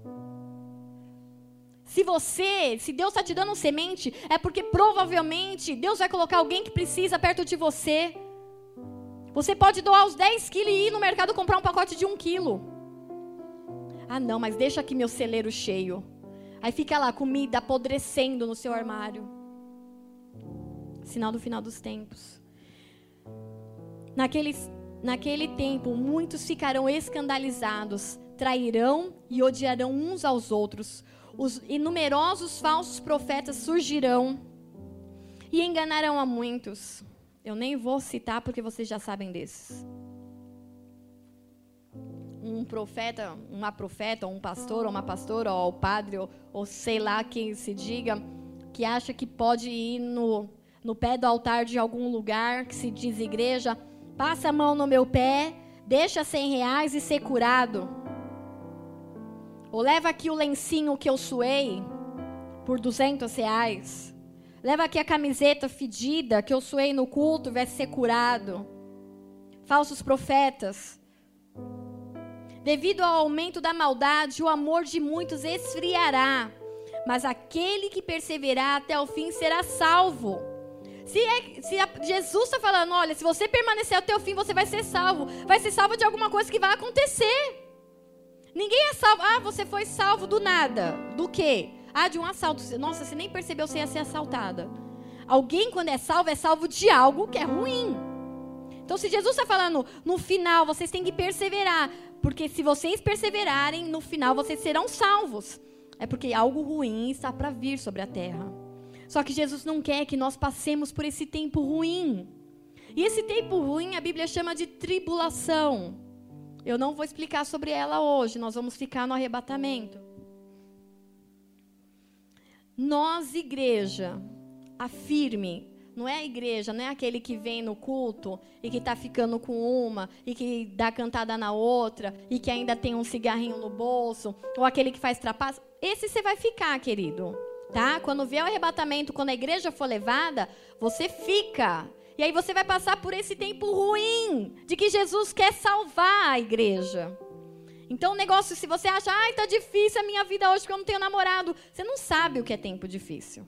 Se você, se Deus está te dando semente, é porque provavelmente Deus vai colocar alguém que precisa perto de você. Você pode doar os 10 quilos e ir no mercado comprar um pacote de 1 quilo. Ah, não, mas deixa aqui meu celeiro cheio. Aí fica lá, comida apodrecendo no seu armário. Sinal do final dos tempos. Naquele, naquele tempo, muitos ficarão escandalizados, trairão e odiarão uns aos outros os falsos profetas surgirão e enganarão a muitos. Eu nem vou citar porque vocês já sabem desses. Um profeta, uma profeta, ou um pastor, ou uma pastora, ou padre, ou, ou sei lá quem se diga, que acha que pode ir no, no pé do altar de algum lugar que se diz igreja, passa a mão no meu pé, deixa cem reais e ser curado. Ou leva aqui o lencinho que eu suei por 200 reais. Leva aqui a camiseta fedida que eu suei no culto, vai ser curado. Falsos profetas. Devido ao aumento da maldade, o amor de muitos esfriará, mas aquele que perseverar até o fim será salvo. Se, é, se a, Jesus está falando, olha, se você permanecer até o fim, você vai ser salvo. Vai ser salvo de alguma coisa que vai acontecer. Ninguém é salvo. Ah, você foi salvo do nada. Do quê? Ah, de um assalto. Nossa, você nem percebeu você ia ser assaltada. Alguém, quando é salvo, é salvo de algo que é ruim. Então, se Jesus está falando, no final, vocês têm que perseverar. Porque se vocês perseverarem, no final vocês serão salvos. É porque algo ruim está para vir sobre a terra. Só que Jesus não quer que nós passemos por esse tempo ruim. E esse tempo ruim a Bíblia chama de tribulação. Eu não vou explicar sobre ela hoje, nós vamos ficar no arrebatamento. Nós, igreja, afirme, não é a igreja, não é aquele que vem no culto e que está ficando com uma e que dá cantada na outra e que ainda tem um cigarrinho no bolso, ou aquele que faz trapaça. Esse você vai ficar, querido. Tá? Quando vier o arrebatamento, quando a igreja for levada, você fica. E aí você vai passar por esse tempo ruim de que Jesus quer salvar a igreja. Então o negócio, se você acha, ai, tá difícil a minha vida hoje porque eu não tenho namorado, você não sabe o que é tempo difícil.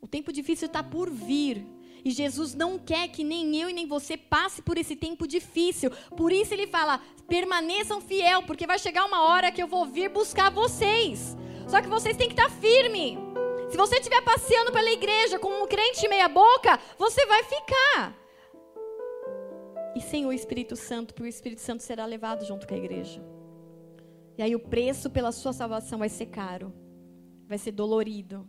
O tempo difícil está por vir. E Jesus não quer que nem eu e nem você passe por esse tempo difícil. Por isso ele fala: permaneçam fiel, porque vai chegar uma hora que eu vou vir buscar vocês. Só que vocês têm que estar tá firme. Se você estiver passeando pela igreja como um crente meia boca, você vai ficar. E sem o Espírito Santo, porque o Espírito Santo será levado junto com a igreja. E aí o preço pela sua salvação vai ser caro. Vai ser dolorido.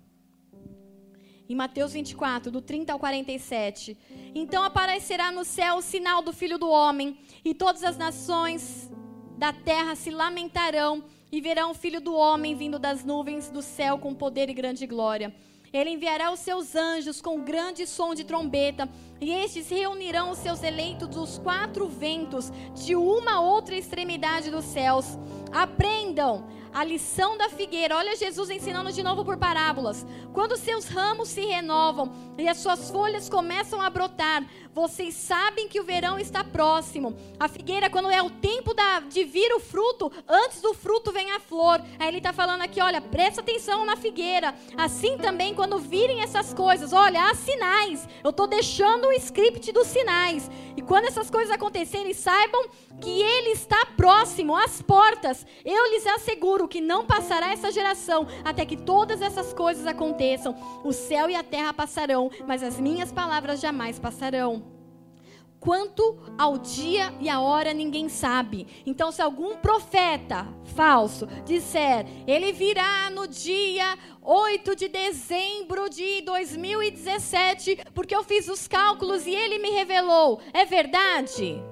Em Mateus 24, do 30 ao 47. Então aparecerá no céu o sinal do Filho do Homem, e todas as nações da terra se lamentarão e verão o Filho do Homem vindo das nuvens do céu com poder e grande glória. Ele enviará os seus anjos com grande som de trombeta, e estes reunirão os seus eleitos dos quatro ventos, de uma outra extremidade dos céus. Aprendam a lição da figueira. Olha Jesus ensinando de novo por parábolas. Quando seus ramos se renovam e as suas folhas começam a brotar, vocês sabem que o verão está próximo. A figueira, quando é o tempo da, de vir o fruto, antes do fruto vem a flor. Aí ele está falando aqui: olha, presta atenção na figueira. Assim também, quando virem essas coisas, olha, há sinais. Eu estou deixando o script dos sinais. E quando essas coisas acontecerem, saibam que ele está próximo às portas. Eu lhes asseguro que não passará essa geração até que todas essas coisas aconteçam. O céu e a terra passarão, mas as minhas palavras jamais passarão. Quanto ao dia e a hora ninguém sabe. Então, se algum profeta falso disser, ele virá no dia 8 de dezembro de 2017, porque eu fiz os cálculos e ele me revelou, é verdade?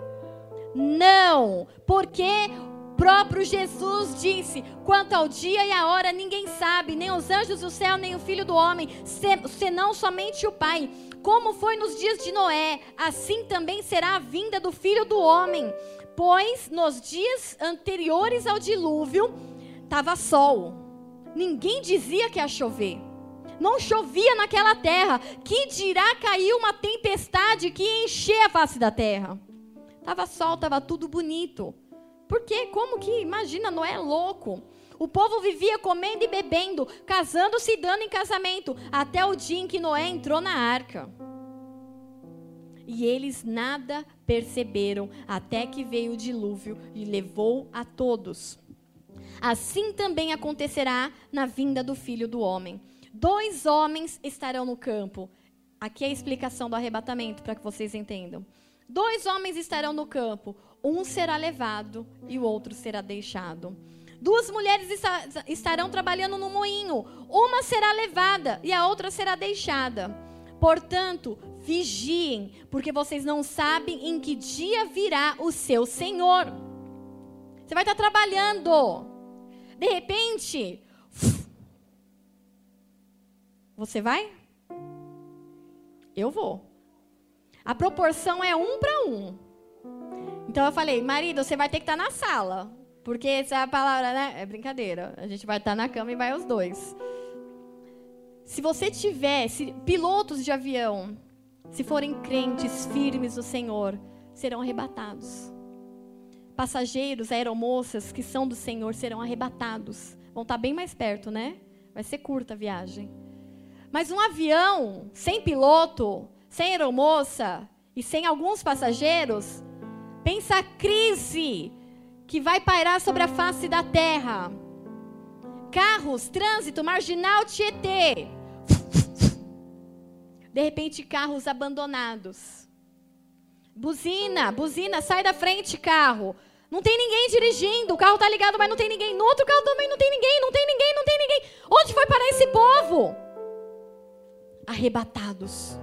Não, porque próprio Jesus disse: quanto ao dia e a hora ninguém sabe, nem os anjos do céu, nem o filho do homem, senão somente o Pai. Como foi nos dias de Noé, assim também será a vinda do filho do homem. Pois nos dias anteriores ao dilúvio, estava sol. Ninguém dizia que ia chover. Não chovia naquela terra. Que dirá cair uma tempestade que encher a face da terra? Tava sol, tava tudo bonito. Por quê? Como que? Imagina, Noé é louco. O povo vivia comendo e bebendo, casando-se e dando em casamento, até o dia em que Noé entrou na arca. E eles nada perceberam, até que veio o dilúvio e levou a todos. Assim também acontecerá na vinda do filho do homem. Dois homens estarão no campo. Aqui é a explicação do arrebatamento, para que vocês entendam. Dois homens estarão no campo, um será levado e o outro será deixado. Duas mulheres estarão trabalhando no moinho. Uma será levada e a outra será deixada. Portanto, vigiem, porque vocês não sabem em que dia virá o seu Senhor. Você vai estar trabalhando. De repente, você vai? Eu vou. A proporção é um para um. Então eu falei, marido, você vai ter que estar tá na sala. Porque essa é palavra, né? É brincadeira. A gente vai estar tá na cama e vai os dois. Se você tiver, se, pilotos de avião, se forem crentes firmes no Senhor, serão arrebatados. Passageiros, aeromoças que são do Senhor serão arrebatados. Vão estar tá bem mais perto, né? Vai ser curta a viagem. Mas um avião sem piloto, sem aeromoça e sem alguns passageiros, pensa a crise que vai pairar sobre a face da terra. Carros, trânsito, marginal Tietê. De repente, carros abandonados. Buzina, buzina, sai da frente, carro. Não tem ninguém dirigindo, o carro está ligado, mas não tem ninguém. No outro carro também não tem ninguém, não tem ninguém, não tem ninguém. Onde foi parar esse povo? Arrebatados.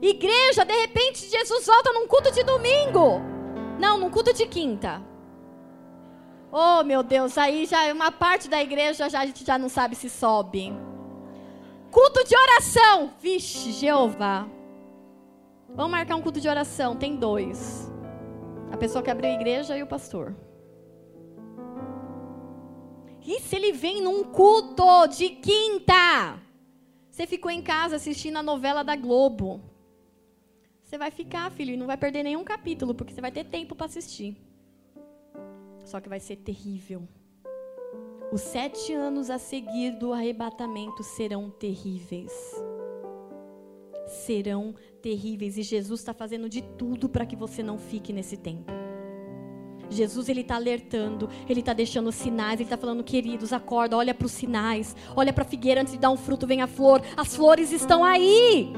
Igreja, de repente Jesus volta num culto de domingo. Não, no culto de quinta. Oh, meu Deus, aí já uma parte da igreja já, a gente já não sabe se sobe. Culto de oração. Vixe, Jeová. Vamos marcar um culto de oração. Tem dois. A pessoa que abriu a igreja e o pastor. E se ele vem num culto de quinta? Você ficou em casa assistindo a novela da Globo. Você vai ficar, filho, e não vai perder nenhum capítulo, porque você vai ter tempo para assistir. Só que vai ser terrível. Os sete anos a seguir do arrebatamento serão terríveis. Serão terríveis. E Jesus está fazendo de tudo para que você não fique nesse tempo. Jesus ele está alertando, ele está deixando sinais, ele está falando, queridos, acorda, olha para os sinais, olha para a figueira antes de dar um fruto, vem a flor. As flores estão aí.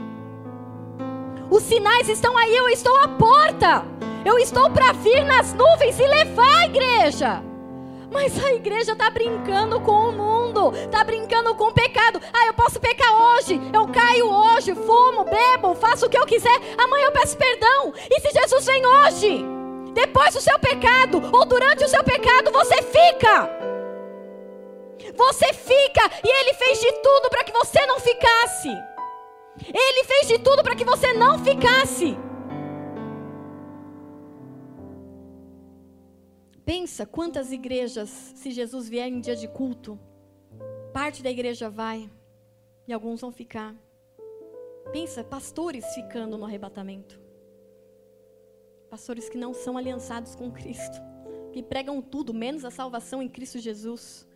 Os sinais estão aí, eu estou à porta. Eu estou para vir nas nuvens e levar a igreja. Mas a igreja está brincando com o mundo, está brincando com o pecado. Ah, eu posso pecar hoje, eu caio hoje, fumo, bebo, faço o que eu quiser. Amanhã eu peço perdão. E se Jesus vem hoje, depois do seu pecado ou durante o seu pecado, você fica. Você fica e ele fez de tudo para que você não ficasse. Ele fez de tudo para que você não ficasse. Pensa quantas igrejas, se Jesus vier em dia de culto, parte da igreja vai e alguns vão ficar. Pensa, pastores ficando no arrebatamento. Pastores que não são aliançados com Cristo, que pregam tudo menos a salvação em Cristo Jesus.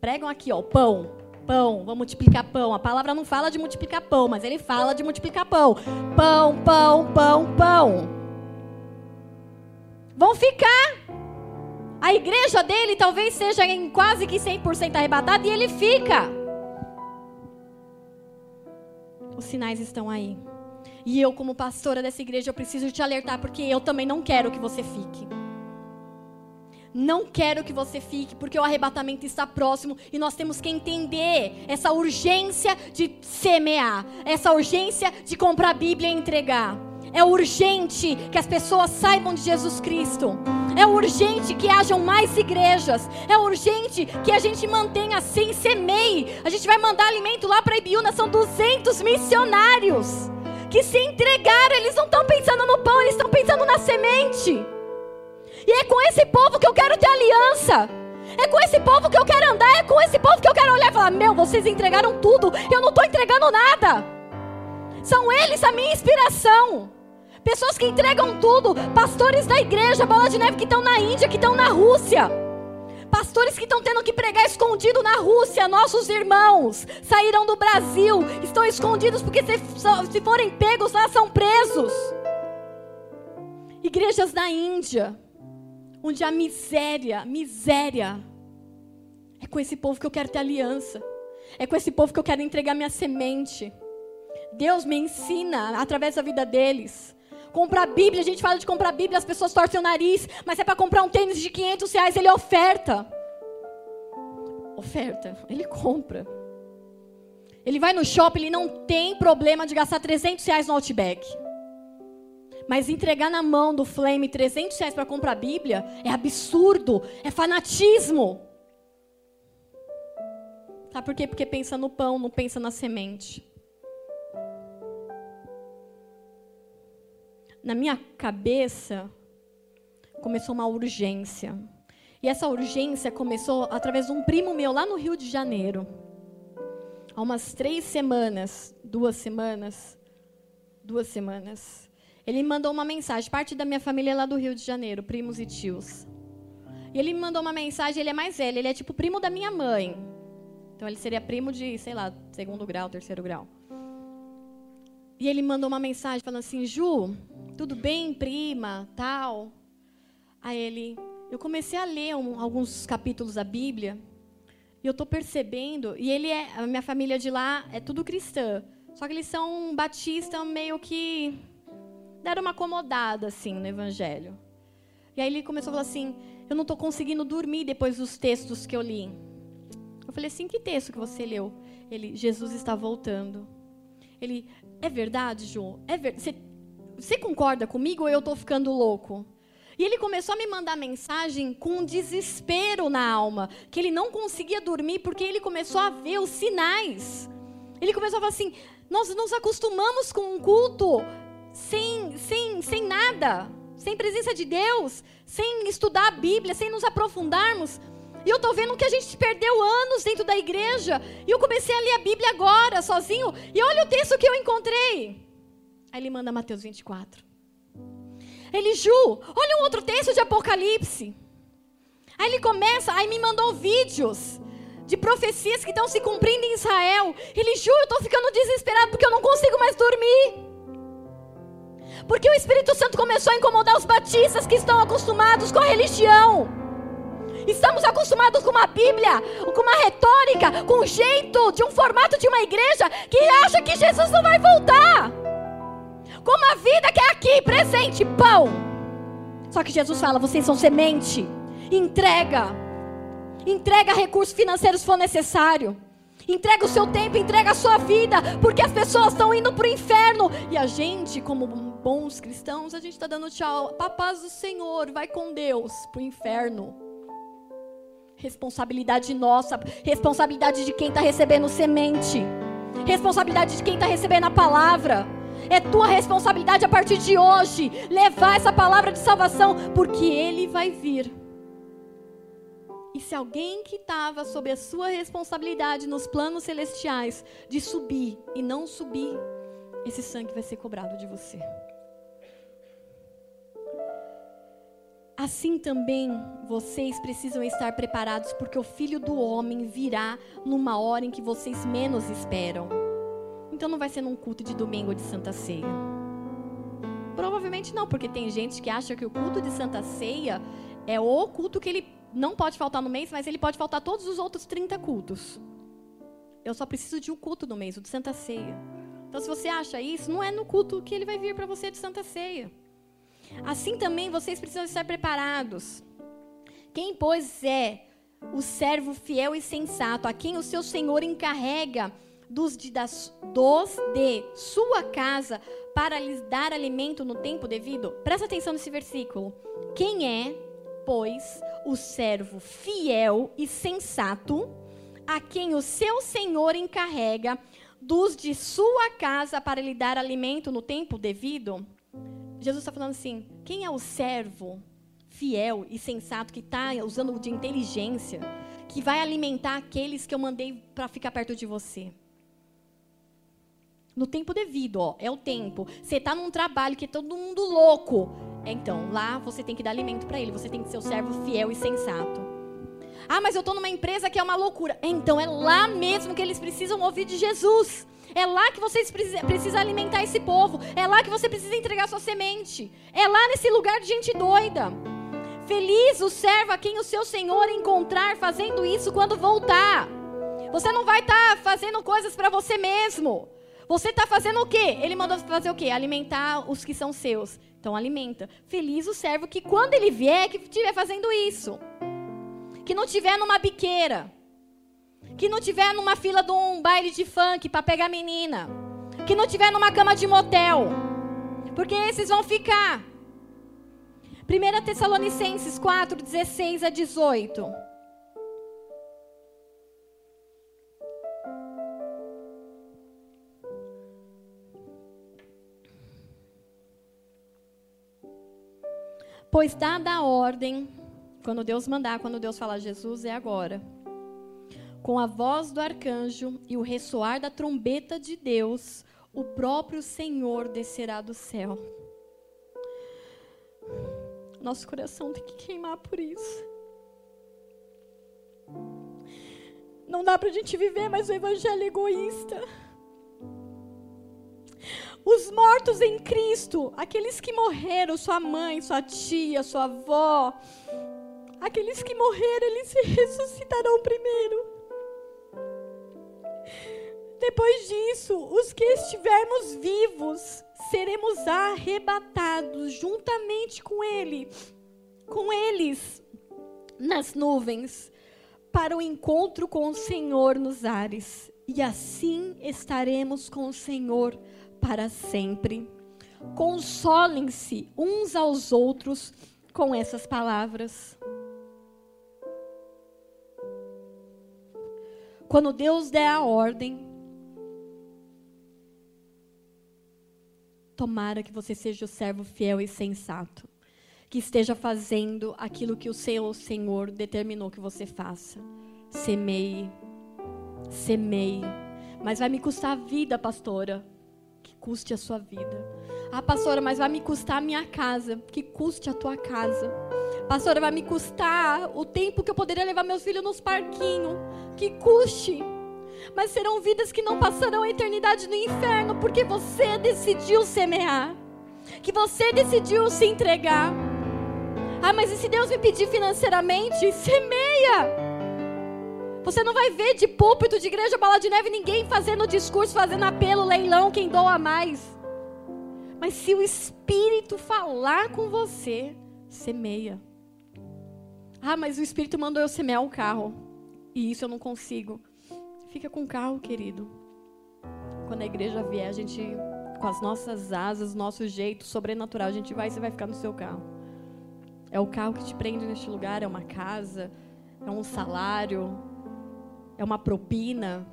Pregam aqui, ó, pão, pão, vamos multiplicar pão. A palavra não fala de multiplicar pão, mas ele fala de multiplicar pão. Pão, pão, pão, pão. Vão ficar a igreja dele talvez seja em quase que 100% arrebatada e ele fica. Os sinais estão aí. E eu, como pastora dessa igreja, eu preciso te alertar, porque eu também não quero que você fique. Não quero que você fique, porque o arrebatamento está próximo e nós temos que entender essa urgência de semear, essa urgência de comprar a Bíblia e entregar. É urgente que as pessoas saibam de Jesus Cristo. É urgente que hajam mais igrejas. É urgente que a gente mantenha assim, semeie. A gente vai mandar alimento lá para Ibiúna, são 200 missionários que se entregaram. Eles não estão pensando no pão, eles estão pensando na semente. E é com esse povo que eu quero ter aliança. É com esse povo que eu quero andar. É com esse povo que eu quero olhar e falar: Meu, vocês entregaram tudo. Eu não estou entregando nada. São eles a minha inspiração. Pessoas que entregam tudo. Pastores da igreja, bola de neve que estão na Índia, que estão na Rússia. Pastores que estão tendo que pregar escondido na Rússia, nossos irmãos saíram do Brasil, estão escondidos porque se, se forem pegos lá são presos. Igrejas na Índia, onde a miséria, miséria, é com esse povo que eu quero ter aliança, é com esse povo que eu quero entregar minha semente. Deus me ensina através da vida deles Comprar Bíblia, a gente fala de comprar Bíblia, as pessoas torcem o nariz, mas é para comprar um tênis de 500 reais, ele oferta. Oferta, ele compra. Ele vai no shopping, ele não tem problema de gastar 300 reais no Outback. Mas entregar na mão do Flame 300 reais para comprar Bíblia é absurdo, é fanatismo. Sabe por quê? Porque pensa no pão, não pensa na semente. na minha cabeça começou uma urgência. E essa urgência começou através de um primo meu lá no Rio de Janeiro. Há umas três semanas, duas semanas, duas semanas. Ele me mandou uma mensagem, parte da minha família é lá do Rio de Janeiro, primos e tios. E ele me mandou uma mensagem, ele é mais velho, ele é tipo primo da minha mãe. Então ele seria primo de, sei lá, segundo grau, terceiro grau. E ele mandou uma mensagem falando assim: Ju, tudo bem, prima, tal. Aí ele, eu comecei a ler um, alguns capítulos da Bíblia e eu estou percebendo, e ele é, a minha família de lá é tudo cristã, só que eles são batista meio que deram uma acomodada assim no evangelho. E aí ele começou a falar assim: eu não estou conseguindo dormir depois dos textos que eu li. Eu falei assim: que texto que você leu? Ele, Jesus está voltando. Ele, é verdade, João? É ver... você, você concorda comigo ou eu estou ficando louco? E ele começou a me mandar mensagem com um desespero na alma, que ele não conseguia dormir porque ele começou a ver os sinais. Ele começou a falar assim: nós nos acostumamos com um culto sem, sem, sem nada, sem presença de Deus, sem estudar a Bíblia, sem nos aprofundarmos. E eu tô vendo que a gente perdeu anos dentro da igreja. E eu comecei a ler a Bíblia agora, sozinho. E olha o texto que eu encontrei. Aí ele manda Mateus 24. Ele, Ju, olha um outro texto de Apocalipse. Aí ele começa, aí me mandou vídeos de profecias que estão se cumprindo em Israel. Ele jura, eu estou ficando desesperado porque eu não consigo mais dormir. Porque o Espírito Santo começou a incomodar os batistas que estão acostumados com a religião. Estamos acostumados com uma Bíblia, com uma retórica, com um jeito, de um formato de uma igreja que acha que Jesus não vai voltar. Com uma vida que é aqui, presente, pão. Só que Jesus fala: vocês são semente. Entrega. Entrega recursos financeiros se for necessário. Entrega o seu tempo, entrega a sua vida, porque as pessoas estão indo para o inferno. E a gente, como bons cristãos, a gente está dando tchau. Para paz do Senhor, vai com Deus para o inferno. Responsabilidade nossa, responsabilidade de quem está recebendo semente, responsabilidade de quem está recebendo a palavra. É tua responsabilidade a partir de hoje levar essa palavra de salvação, porque Ele vai vir. E se alguém que estava sob a sua responsabilidade nos planos celestiais de subir e não subir, esse sangue vai ser cobrado de você. Assim também vocês precisam estar preparados, porque o filho do homem virá numa hora em que vocês menos esperam. Então não vai ser num culto de domingo de Santa Ceia. Provavelmente não, porque tem gente que acha que o culto de Santa Ceia é o culto que ele não pode faltar no mês, mas ele pode faltar todos os outros 30 cultos. Eu só preciso de um culto no mês, o de Santa Ceia. Então, se você acha isso, não é no culto que ele vai vir para você de Santa Ceia. Assim também vocês precisam estar preparados. Quem, pois, é o servo fiel e sensato, a quem o seu Senhor encarrega dos de, das, dos de sua casa para lhes dar alimento no tempo devido? Presta atenção nesse versículo. Quem é pois, o servo fiel e sensato, a quem o seu senhor encarrega dos de sua casa para lhe dar alimento no tempo devido? Jesus está falando assim: quem é o servo fiel e sensato que está usando de inteligência, que vai alimentar aqueles que eu mandei para ficar perto de você? No tempo devido, ó, é o tempo. Você está num trabalho que é todo mundo louco. Então, lá você tem que dar alimento para ele, você tem que ser o servo fiel e sensato. Ah, mas eu estou numa empresa que é uma loucura. Então, é lá mesmo que eles precisam ouvir de Jesus. É lá que vocês precisam alimentar esse povo. É lá que você precisa entregar sua semente. É lá nesse lugar de gente doida. Feliz o servo a quem o seu Senhor encontrar fazendo isso quando voltar. Você não vai estar tá fazendo coisas para você mesmo. Você está fazendo o quê? Ele mandou fazer o quê? Alimentar os que são seus. Então alimenta. Feliz o servo que quando ele vier, que estiver fazendo isso. Que não estiver numa biqueira. Que não estiver numa fila de um baile de funk para pegar menina. Que não estiver numa cama de motel. Porque esses vão ficar. 1 Tessalonicenses 4, 16 a 18. Pois dada a ordem, quando Deus mandar, quando Deus falar Jesus, é agora. Com a voz do arcanjo e o ressoar da trombeta de Deus, o próprio Senhor descerá do céu. Nosso coração tem que queimar por isso. Não dá para a gente viver mais o evangelho egoísta. Os mortos em Cristo, aqueles que morreram, sua mãe, sua tia, sua avó, aqueles que morreram, eles ressuscitarão primeiro. Depois disso, os que estivermos vivos, seremos arrebatados juntamente com ele, com eles nas nuvens, para o encontro com o Senhor nos ares. E assim estaremos com o Senhor para sempre. Consolem-se uns aos outros com essas palavras. Quando Deus der a ordem, tomara que você seja o servo fiel e sensato, que esteja fazendo aquilo que o seu Senhor determinou que você faça. Semeie, semeie. Mas vai me custar a vida, pastora custe a sua vida. Ah, pastora, mas vai me custar a minha casa. Que custe a tua casa. Pastora, vai me custar o tempo que eu poderia levar meus filhos nos parquinhos. Que custe. Mas serão vidas que não passarão a eternidade no inferno, porque você decidiu semear. Que você decidiu se entregar. Ah, mas e se Deus me pedir financeiramente? Semeia! Você não vai ver de púlpito de igreja Bala de Neve ninguém fazendo discurso, fazendo apelo, leilão, quem doa mais. Mas se o Espírito falar com você, semeia. Ah, mas o Espírito mandou eu semear um carro. E isso eu não consigo. Fica com o carro, querido. Quando a igreja vier, a gente, com as nossas asas, nosso jeito sobrenatural, a gente vai e você vai ficar no seu carro. É o carro que te prende neste lugar, é uma casa, é um salário, é uma propina.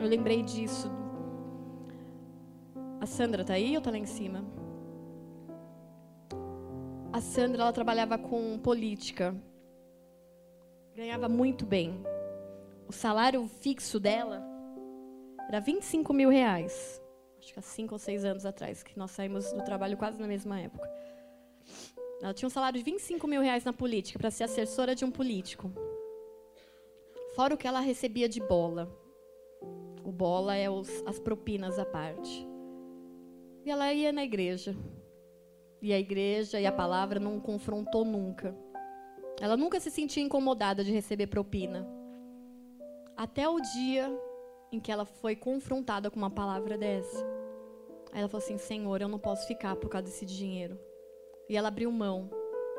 Eu lembrei disso. A Sandra tá aí ou tá lá em cima? A Sandra, ela trabalhava com política. Ganhava muito bem. O salário fixo dela era 25 mil reais. Acho que há cinco ou seis anos atrás, que nós saímos do trabalho quase na mesma época. Ela tinha um salário de 25 mil reais na política para ser assessora de um político. Fora o que ela recebia de bola. O bola é os, as propinas à parte. E ela ia na igreja. E a igreja e a palavra não confrontou nunca. Ela nunca se sentia incomodada de receber propina. Até o dia em que ela foi confrontada com uma palavra dessa. Aí ela falou assim: Senhor, eu não posso ficar por causa desse dinheiro. E ela abriu mão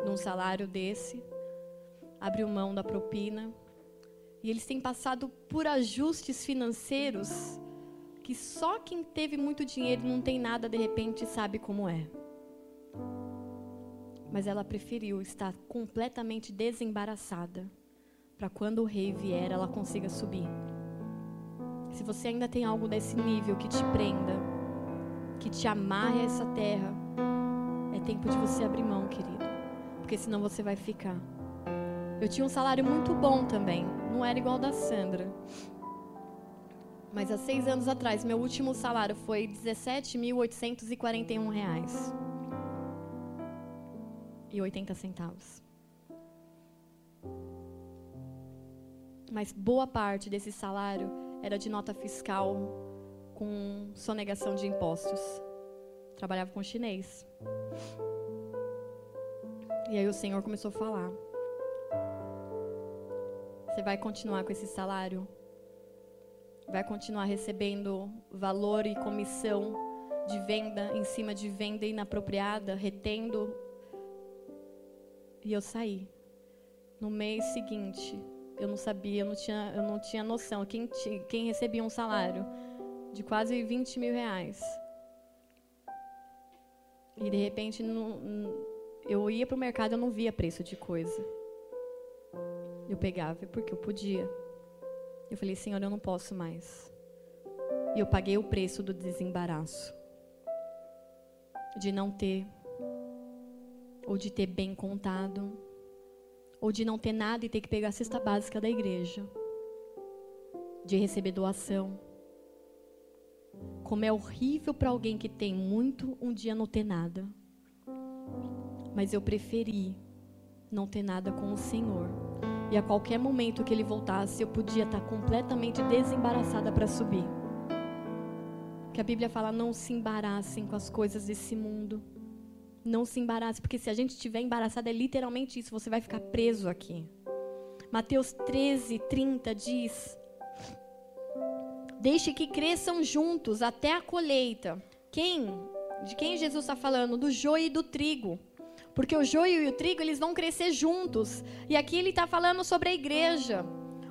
de um salário desse, abriu mão da propina, e eles têm passado por ajustes financeiros que só quem teve muito dinheiro e não tem nada de repente sabe como é. Mas ela preferiu estar completamente desembaraçada para quando o rei vier ela consiga subir. Se você ainda tem algo desse nível que te prenda, que te amarre a essa terra, é tempo de você abrir mão, querido, porque senão você vai ficar. Eu tinha um salário muito bom também. Não era igual da Sandra. Mas há seis anos atrás, meu último salário foi 17.841 reais e 80 centavos. Mas boa parte desse salário era de nota fiscal com sonegação de impostos. Trabalhava com chinês. E aí o Senhor começou a falar. Você vai continuar com esse salário? Vai continuar recebendo valor e comissão de venda em cima de venda inapropriada, retendo? E eu saí. No mês seguinte, eu não sabia, eu não tinha, eu não tinha noção. Quem, quem recebia um salário de quase 20 mil reais. E de repente, eu ia para o mercado e eu não via preço de coisa. Eu pegava porque eu podia. Eu falei, Senhor, eu não posso mais. E eu paguei o preço do desembaraço. De não ter, ou de ter bem contado, ou de não ter nada e ter que pegar a cesta básica da igreja, de receber doação. Como é horrível para alguém que tem muito um dia não ter nada. Mas eu preferi não ter nada com o Senhor e a qualquer momento que ele voltasse, eu podia estar completamente desembaraçada para subir. Que a Bíblia fala: não se embaraçem com as coisas desse mundo. Não se embarace, porque se a gente estiver embaraçado, é literalmente isso, você vai ficar preso aqui. Mateus 13, 30 diz: Deixe que cresçam juntos até a colheita. Quem? De quem Jesus está falando? Do joio e do trigo. Porque o joio e o trigo, eles vão crescer juntos. E aqui ele está falando sobre a igreja.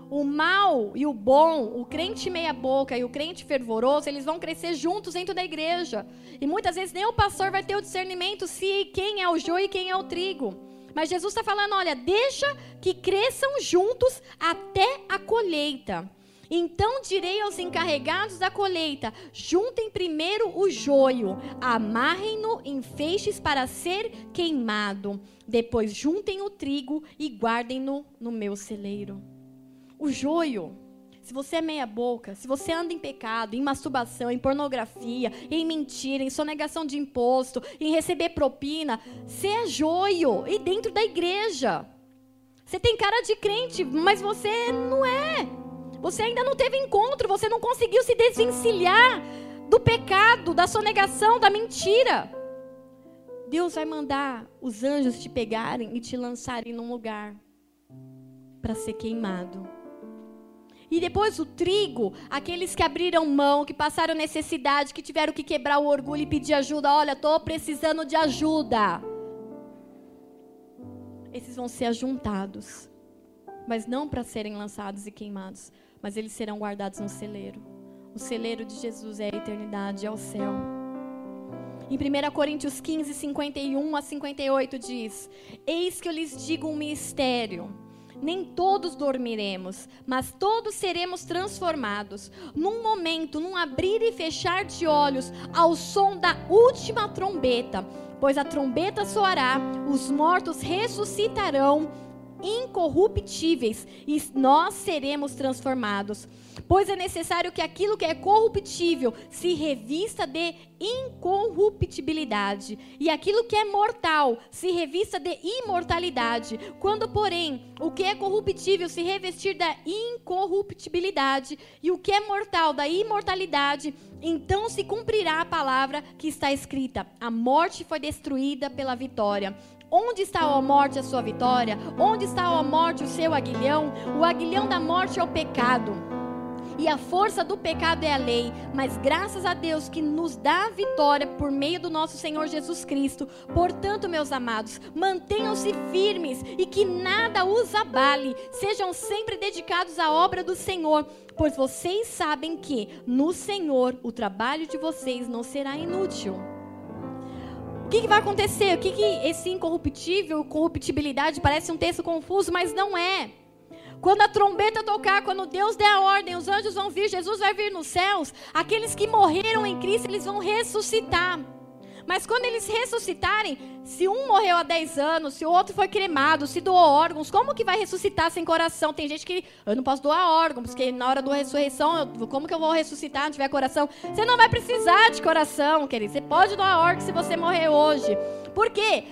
O mal e o bom, o crente meia-boca e o crente fervoroso, eles vão crescer juntos dentro da igreja. E muitas vezes nem o pastor vai ter o discernimento se quem é o joio e quem é o trigo. Mas Jesus está falando: olha, deixa que cresçam juntos até a colheita. Então direi aos encarregados da colheita: juntem primeiro o joio, amarrem-no em feixes para ser queimado. Depois juntem o trigo e guardem-no no meu celeiro. O joio se você é meia boca, se você anda em pecado, em masturbação, em pornografia, em mentira, em sonegação de imposto, em receber propina, você é joio e dentro da igreja. Você tem cara de crente, mas você não é. Você ainda não teve encontro, você não conseguiu se desvencilhar do pecado, da sonegação, da mentira. Deus vai mandar os anjos te pegarem e te lançarem num lugar para ser queimado. E depois o trigo, aqueles que abriram mão, que passaram necessidade, que tiveram que quebrar o orgulho e pedir ajuda. Olha, estou precisando de ajuda. Esses vão ser ajuntados, mas não para serem lançados e queimados, mas eles serão guardados no celeiro. O celeiro de Jesus é a eternidade, é o céu. Em 1 Coríntios 15, 51 a 58 diz: Eis que eu lhes digo um mistério nem todos dormiremos, mas todos seremos transformados. Num momento, num abrir e fechar de olhos, ao som da última trombeta. Pois a trombeta soará, os mortos ressuscitarão incorruptíveis e nós seremos transformados. Pois é necessário que aquilo que é corruptível se revista de incorruptibilidade, e aquilo que é mortal se revista de imortalidade. Quando, porém, o que é corruptível se revestir da incorruptibilidade, e o que é mortal da imortalidade, então se cumprirá a palavra que está escrita: a morte foi destruída pela vitória. Onde está, a morte, a sua vitória? Onde está, a morte, o seu aguilhão? O aguilhão da morte é o pecado. E a força do pecado é a lei, mas graças a Deus que nos dá a vitória por meio do nosso Senhor Jesus Cristo. Portanto, meus amados, mantenham-se firmes e que nada os abale. Sejam sempre dedicados à obra do Senhor, pois vocês sabem que no Senhor o trabalho de vocês não será inútil. O que, que, vai acontecer? O que, que esse incorruptível, corruptibilidade, parece um texto confuso, mas não é. Quando a trombeta tocar, quando Deus der a ordem, os anjos vão vir, Jesus vai vir nos céus. Aqueles que morreram em Cristo, eles vão ressuscitar. Mas quando eles ressuscitarem, se um morreu há 10 anos, se o outro foi cremado, se doou órgãos, como que vai ressuscitar sem coração? Tem gente que, eu não posso doar órgãos, porque na hora da ressurreição, eu, como que eu vou ressuscitar se tiver coração? Você não vai precisar de coração, querido. Você pode doar órgãos se você morrer hoje. Por quê?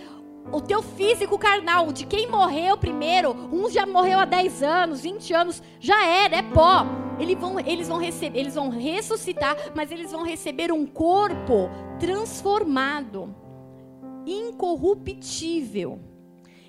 O teu físico carnal, de quem morreu primeiro, uns já morreu há 10 anos, 20 anos, já era, é pó. Eles vão, eles vão receber, eles vão ressuscitar, mas eles vão receber um corpo transformado, incorruptível.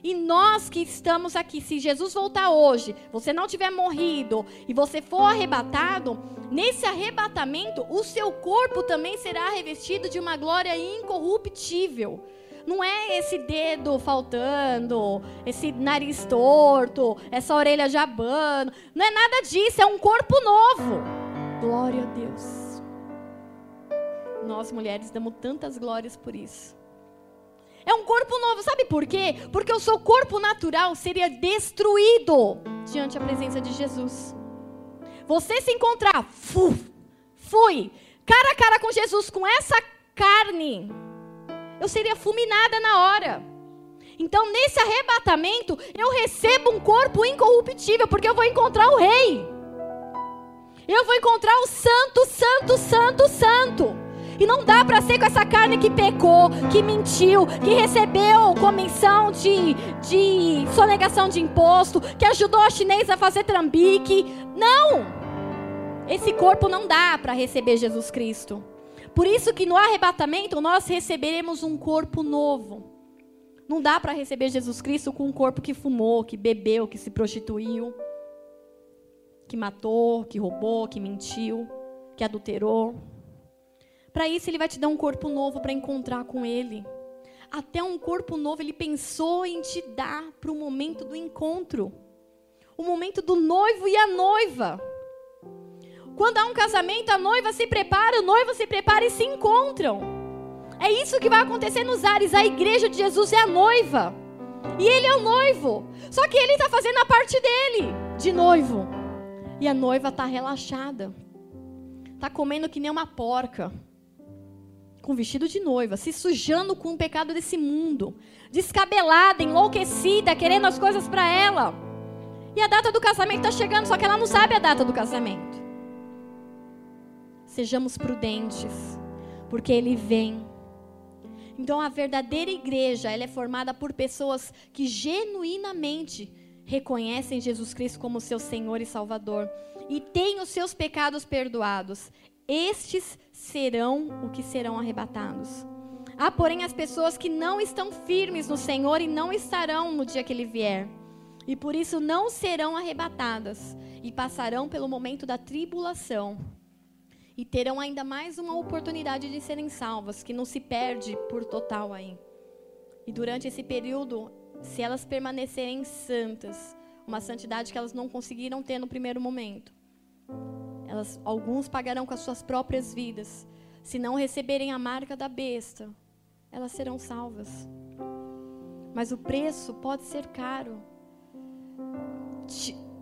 E nós que estamos aqui, se Jesus voltar hoje, você não tiver morrido e você for arrebatado, nesse arrebatamento, o seu corpo também será revestido de uma glória incorruptível. Não é esse dedo faltando, esse nariz torto, essa orelha jabando. Não é nada disso, é um corpo novo. Glória a Deus. Nós mulheres damos tantas glórias por isso. É um corpo novo, sabe por quê? Porque o seu corpo natural seria destruído diante da presença de Jesus. Você se encontrar, fu, fui, cara a cara com Jesus, com essa carne, eu seria fulminada na hora. Então, nesse arrebatamento, eu recebo um corpo incorruptível, porque eu vou encontrar o Rei. Eu vou encontrar o Santo, Santo, Santo, Santo. E não dá para ser com essa carne que pecou, que mentiu, que recebeu comissão de, de sonegação de imposto, que ajudou a chinesa a fazer trambique. Não! Esse corpo não dá para receber Jesus Cristo. Por isso que no arrebatamento nós receberemos um corpo novo. Não dá para receber Jesus Cristo com um corpo que fumou, que bebeu, que se prostituiu, que matou, que roubou, que mentiu, que adulterou. Para isso ele vai te dar um corpo novo para encontrar com ele. Até um corpo novo ele pensou em te dar para o momento do encontro. O momento do noivo e a noiva. Quando há um casamento, a noiva se prepara, o noivo se prepara e se encontram. É isso que vai acontecer nos ares. A igreja de Jesus é a noiva. E ele é o noivo. Só que ele está fazendo a parte dele, de noivo. E a noiva está relaxada. Está comendo que nem uma porca. Com vestido de noiva, se sujando com o pecado desse mundo. Descabelada, enlouquecida, querendo as coisas para ela. E a data do casamento está chegando, só que ela não sabe a data do casamento. Sejamos prudentes, porque ele vem. Então a verdadeira igreja, ela é formada por pessoas que genuinamente reconhecem Jesus Cristo como seu Senhor e Salvador e têm os seus pecados perdoados. Estes serão o que serão arrebatados. Há, porém, as pessoas que não estão firmes no Senhor e não estarão no dia que ele vier. E por isso não serão arrebatadas e passarão pelo momento da tribulação. E terão ainda mais uma oportunidade de serem salvas, que não se perde por total aí. E durante esse período, se elas permanecerem santas, uma santidade que elas não conseguiram ter no primeiro momento, elas, alguns pagarão com as suas próprias vidas. Se não receberem a marca da besta, elas serão salvas. Mas o preço pode ser caro.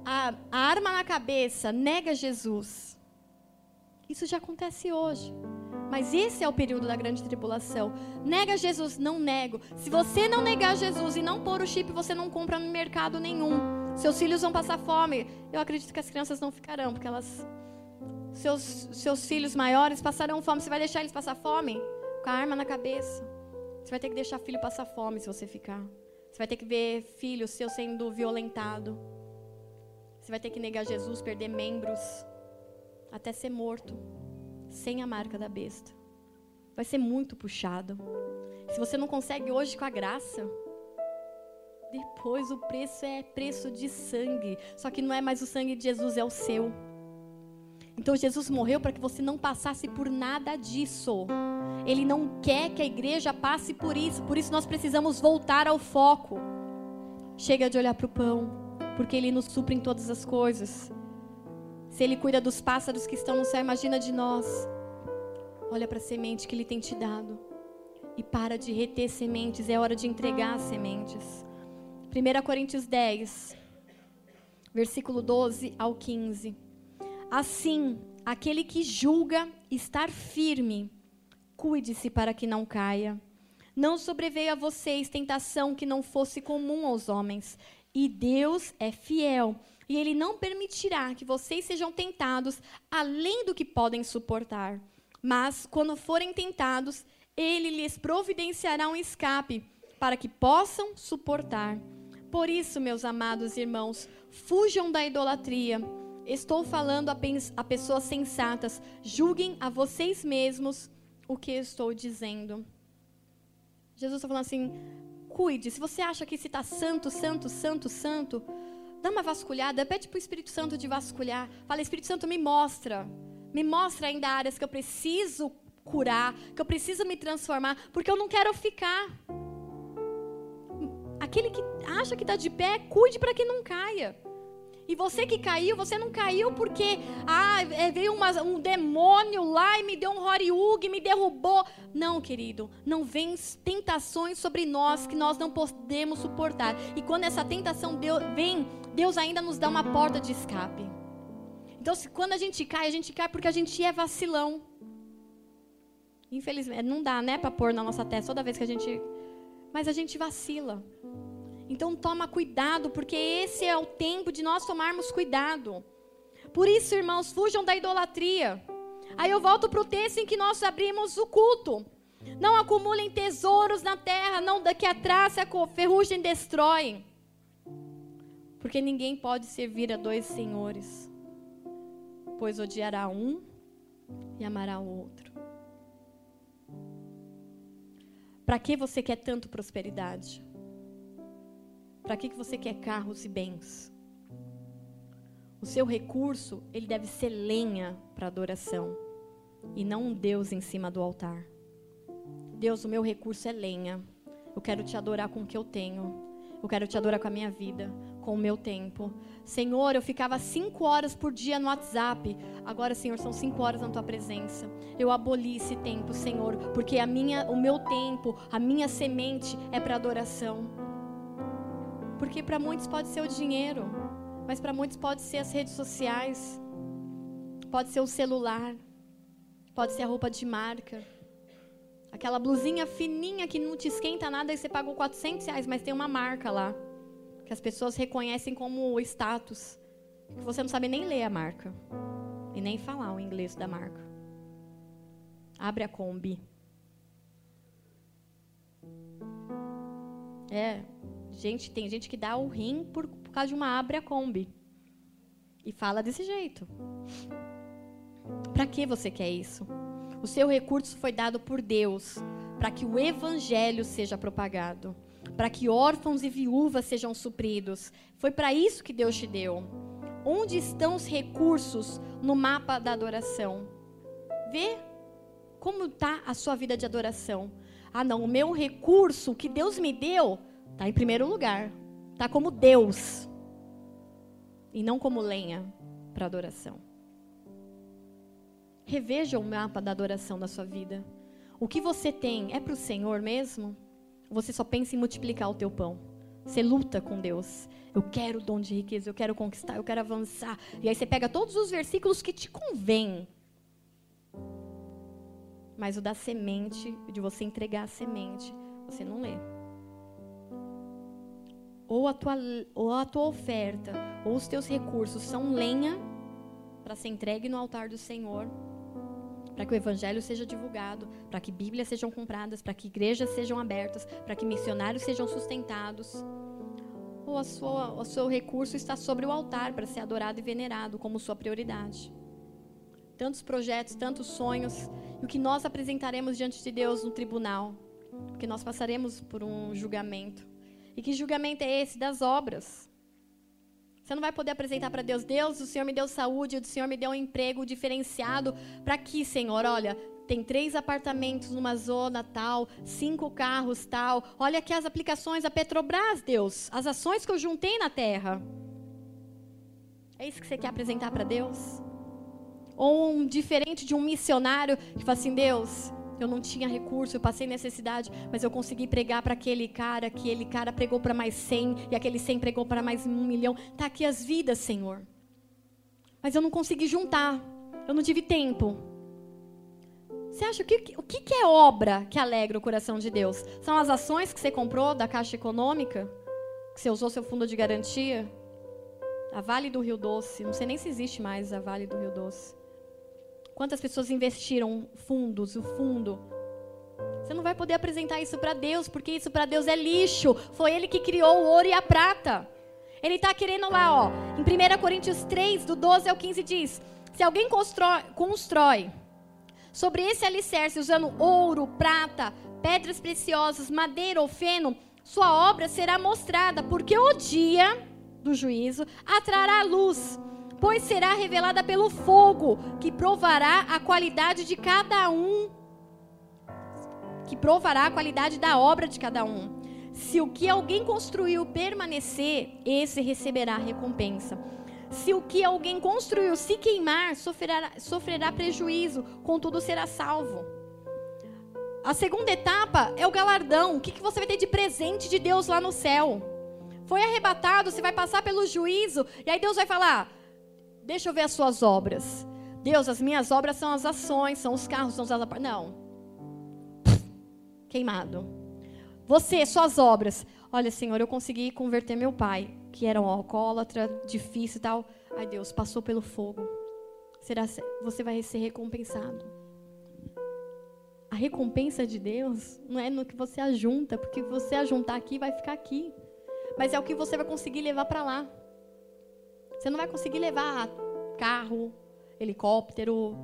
A, a arma na cabeça nega Jesus. Isso já acontece hoje. Mas esse é o período da grande tribulação. Nega Jesus, não nego. Se você não negar Jesus e não pôr o chip, você não compra no mercado nenhum. Seus filhos vão passar fome. Eu acredito que as crianças não ficarão, porque elas. Seus, seus filhos maiores passarão fome. Você vai deixar eles passar fome? Com a arma na cabeça. Você vai ter que deixar filho passar fome se você ficar. Você vai ter que ver filho seu sendo violentado. Você vai ter que negar Jesus, perder membros, até ser morto sem a marca da besta. Vai ser muito puxado. Se você não consegue hoje com a graça, depois o preço é preço de sangue. Só que não é mais o sangue de Jesus, é o seu. Então Jesus morreu para que você não passasse por nada disso. Ele não quer que a igreja passe por isso. Por isso nós precisamos voltar ao foco. Chega de olhar para o pão, porque ele nos supre em todas as coisas. Se Ele cuida dos pássaros que estão no céu, imagina de nós. Olha para a semente que Ele tem te dado. E para de reter sementes, é hora de entregar as sementes. 1 Coríntios 10, versículo 12 ao 15. Assim, aquele que julga estar firme, cuide-se para que não caia. Não sobreveio a vocês tentação que não fosse comum aos homens, e Deus é fiel e ele não permitirá que vocês sejam tentados além do que podem suportar. Mas, quando forem tentados, ele lhes providenciará um escape para que possam suportar. Por isso, meus amados irmãos, fujam da idolatria. Estou falando a, a pessoas sensatas. Julguem a vocês mesmos o que estou dizendo. Jesus está falando assim: cuide. Se você acha que se está santo, santo, santo, santo, Dá uma vasculhada, pede para o Espírito Santo de vasculhar. Fala, Espírito Santo, me mostra. Me mostra ainda áreas que eu preciso curar, que eu preciso me transformar, porque eu não quero ficar. Aquele que acha que está de pé, cuide para que não caia. E você que caiu, você não caiu porque ah, é, veio uma, um demônio lá e me deu um horiug, me derrubou. Não, querido, não vem tentações sobre nós que nós não podemos suportar. E quando essa tentação deu, vem, Deus ainda nos dá uma porta de escape. Então, se, quando a gente cai, a gente cai porque a gente é vacilão. Infelizmente, não dá, né, para pôr na nossa testa toda vez que a gente. Mas a gente vacila. Então toma cuidado, porque esse é o tempo de nós tomarmos cuidado. Por isso, irmãos, fujam da idolatria. Aí eu volto para o texto em que nós abrimos o culto. Não acumulem tesouros na terra, não daqui atrás a ferrugem destrói. Porque ninguém pode servir a dois senhores, pois odiará um e amará o outro. Para que você quer tanto prosperidade? Para que, você quer carros e bens? O seu recurso, ele deve ser lenha para adoração e não um Deus em cima do altar. Deus, o meu recurso é lenha. Eu quero te adorar com o que eu tenho. Eu quero te adorar com a minha vida, com o meu tempo. Senhor, eu ficava cinco horas por dia no WhatsApp. Agora, Senhor, são cinco horas na tua presença. Eu aboli esse tempo, Senhor, porque a minha, o meu tempo, a minha semente é para adoração. Porque para muitos pode ser o dinheiro, mas para muitos pode ser as redes sociais, pode ser o celular, pode ser a roupa de marca. Aquela blusinha fininha que não te esquenta nada e você pagou 400 reais, mas tem uma marca lá. Que as pessoas reconhecem como status, que você não sabe nem ler a marca e nem falar o inglês da marca. Abre a Kombi. É, gente, tem gente que dá o rim por, por causa de uma abre a Kombi. E fala desse jeito. Para que você quer isso? O seu recurso foi dado por Deus para que o evangelho seja propagado, para que órfãos e viúvas sejam supridos. Foi para isso que Deus te deu. Onde estão os recursos no mapa da adoração? Vê como está a sua vida de adoração. Ah, não, o meu recurso, que Deus me deu, está em primeiro lugar. Está como Deus. E não como lenha para adoração. Reveja o mapa da adoração da sua vida. O que você tem é para o Senhor mesmo? Você só pensa em multiplicar o teu pão. Você luta com Deus. Eu quero o dom de riqueza, eu quero conquistar, eu quero avançar. E aí você pega todos os versículos que te convêm. Mas o da semente, de você entregar a semente, você não lê. Ou a tua, ou a tua oferta, ou os teus recursos são lenha para ser entregue no altar do Senhor, para que o evangelho seja divulgado, para que Bíblias sejam compradas, para que igrejas sejam abertas, para que missionários sejam sustentados. Ou a sua, o seu recurso está sobre o altar para ser adorado e venerado como sua prioridade. Tantos projetos, tantos sonhos, e o que nós apresentaremos diante de Deus no tribunal, porque nós passaremos por um julgamento. E que julgamento é esse? Das obras. Você não vai poder apresentar para Deus, Deus, o Senhor me deu saúde, o Senhor me deu um emprego diferenciado. Para que, Senhor? Olha, tem três apartamentos numa zona tal, cinco carros tal. Olha aqui as aplicações da Petrobras, Deus. As ações que eu juntei na terra. É isso que você quer apresentar para Deus? Ou um diferente de um missionário que fala assim, Deus, eu não tinha recurso, eu passei necessidade, mas eu consegui pregar para aquele cara, aquele cara pregou para mais 100 e aquele 100 pregou para mais um milhão. Tá aqui as vidas, Senhor. Mas eu não consegui juntar. Eu não tive tempo. Você acha que o que, que é obra que alegra o coração de Deus? São as ações que você comprou da Caixa Econômica? Que você usou seu fundo de garantia? A Vale do Rio Doce. Não sei nem se existe mais a Vale do Rio Doce. Quantas pessoas investiram fundos, o fundo? Você não vai poder apresentar isso para Deus, porque isso para Deus é lixo. Foi Ele que criou o ouro e a prata. Ele está querendo lá, ó. Em 1 Coríntios 3, do 12 ao 15, diz: Se alguém constrói, constrói sobre esse alicerce usando ouro, prata, pedras preciosas, madeira ou feno, sua obra será mostrada, porque o dia do juízo atrará luz pois será revelada pelo fogo, que provará a qualidade de cada um, que provará a qualidade da obra de cada um. Se o que alguém construiu permanecer, esse receberá recompensa. Se o que alguém construiu se queimar, sofrerá, sofrerá prejuízo, contudo será salvo. A segunda etapa é o galardão. O que, que você vai ter de presente de Deus lá no céu? Foi arrebatado, você vai passar pelo juízo, e aí Deus vai falar: Deixa eu ver as suas obras. Deus, as minhas obras são as ações, são os carros, são os Não. Queimado. Você, suas obras. Olha, Senhor, eu consegui converter meu pai, que era um alcoólatra, difícil e tal. Ai, Deus, passou pelo fogo. Será você vai ser recompensado. A recompensa de Deus não é no que você ajunta, porque você ajuntar aqui vai ficar aqui. Mas é o que você vai conseguir levar para lá. Você não vai conseguir levar carro, helicóptero,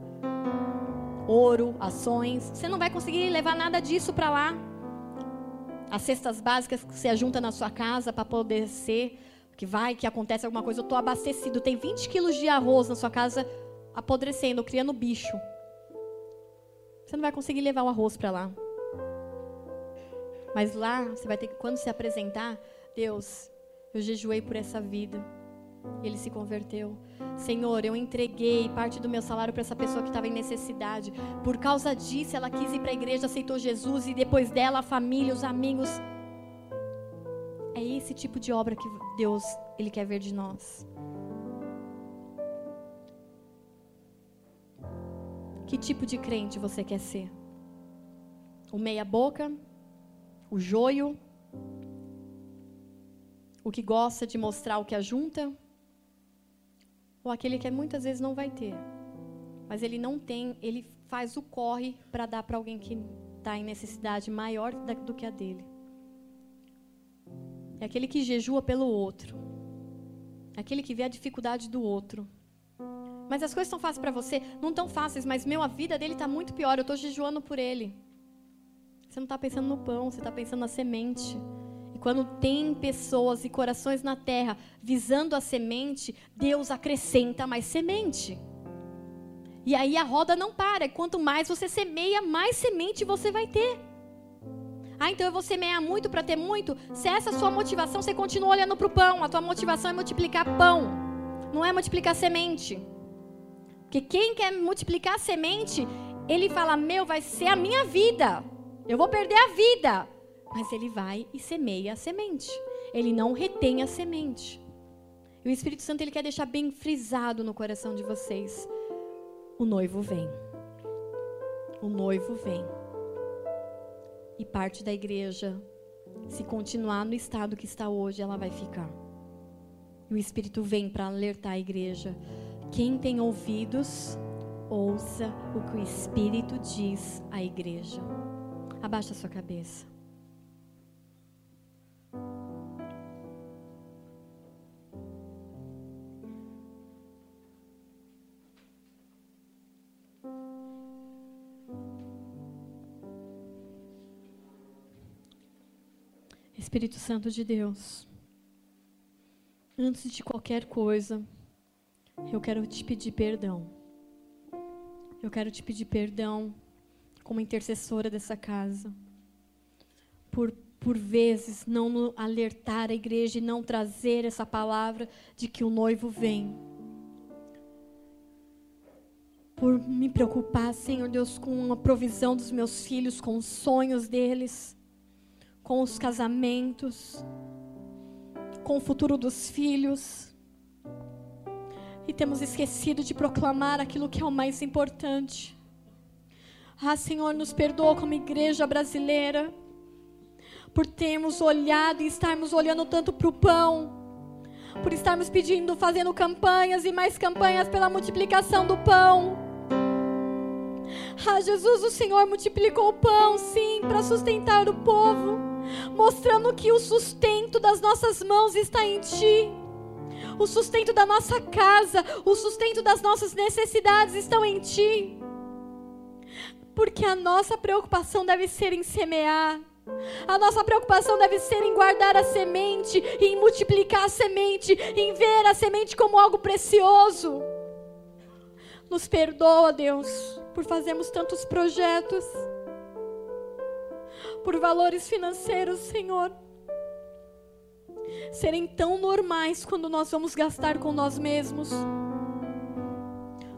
ouro, ações. Você não vai conseguir levar nada disso para lá. As cestas básicas que você ajunta na sua casa para poder ser, que vai, que acontece alguma coisa, eu estou abastecido. Tem 20 quilos de arroz na sua casa apodrecendo, criando bicho. Você não vai conseguir levar o arroz para lá. Mas lá, você vai ter que, quando se apresentar, Deus, eu jejuei por essa vida. Ele se converteu. Senhor, eu entreguei parte do meu salário para essa pessoa que estava em necessidade. Por causa disso, ela quis ir para a igreja, aceitou Jesus e depois dela a família, os amigos. É esse tipo de obra que Deus ele quer ver de nós. Que tipo de crente você quer ser? O meia boca? O joio? O que gosta de mostrar o que ajunta? Ou aquele que muitas vezes não vai ter? Mas ele não tem, ele faz o corre para dar para alguém que está em necessidade maior do que a dele. É aquele que jejua pelo outro. É aquele que vê a dificuldade do outro. Mas as coisas estão fáceis para você? Não estão fáceis, mas meu, a vida dele está muito pior. Eu estou jejuando por ele. Você não está pensando no pão, você está pensando na semente. Quando tem pessoas e corações na terra visando a semente, Deus acrescenta mais semente. E aí a roda não para. Quanto mais você semeia, mais semente você vai ter. Ah, então eu vou semear muito para ter muito? Se essa é a sua motivação, você continua olhando para o pão. A tua motivação é multiplicar pão, não é multiplicar semente. Porque quem quer multiplicar semente, ele fala: Meu, vai ser a minha vida. Eu vou perder a vida. Mas ele vai e semeia a semente. Ele não retém a semente. E o Espírito Santo ele quer deixar bem frisado no coração de vocês. O noivo vem. O noivo vem e parte da igreja, se continuar no estado que está hoje, ela vai ficar. E o Espírito vem para alertar a igreja. Quem tem ouvidos, ouça o que o Espírito diz à igreja. Abaixa sua cabeça. Espírito Santo de Deus, antes de qualquer coisa, eu quero te pedir perdão. Eu quero te pedir perdão como intercessora dessa casa. Por, por vezes, não alertar a igreja e não trazer essa palavra de que o noivo vem. Por me preocupar, Senhor Deus, com a provisão dos meus filhos, com os sonhos deles com os casamentos, com o futuro dos filhos. E temos esquecido de proclamar aquilo que é o mais importante. Ah, Senhor, nos perdoa como igreja brasileira, por termos olhado e estarmos olhando tanto para o pão, por estarmos pedindo, fazendo campanhas e mais campanhas pela multiplicação do pão. Ah, Jesus, o Senhor multiplicou o pão, sim, para sustentar o povo mostrando que o sustento das nossas mãos está em Ti. O sustento da nossa casa, o sustento das nossas necessidades estão em Ti. Porque a nossa preocupação deve ser em semear. A nossa preocupação deve ser em guardar a semente, em multiplicar a semente, em ver a semente como algo precioso. Nos perdoa, Deus, por fazermos tantos projetos por valores financeiros, Senhor, serem tão normais quando nós vamos gastar com nós mesmos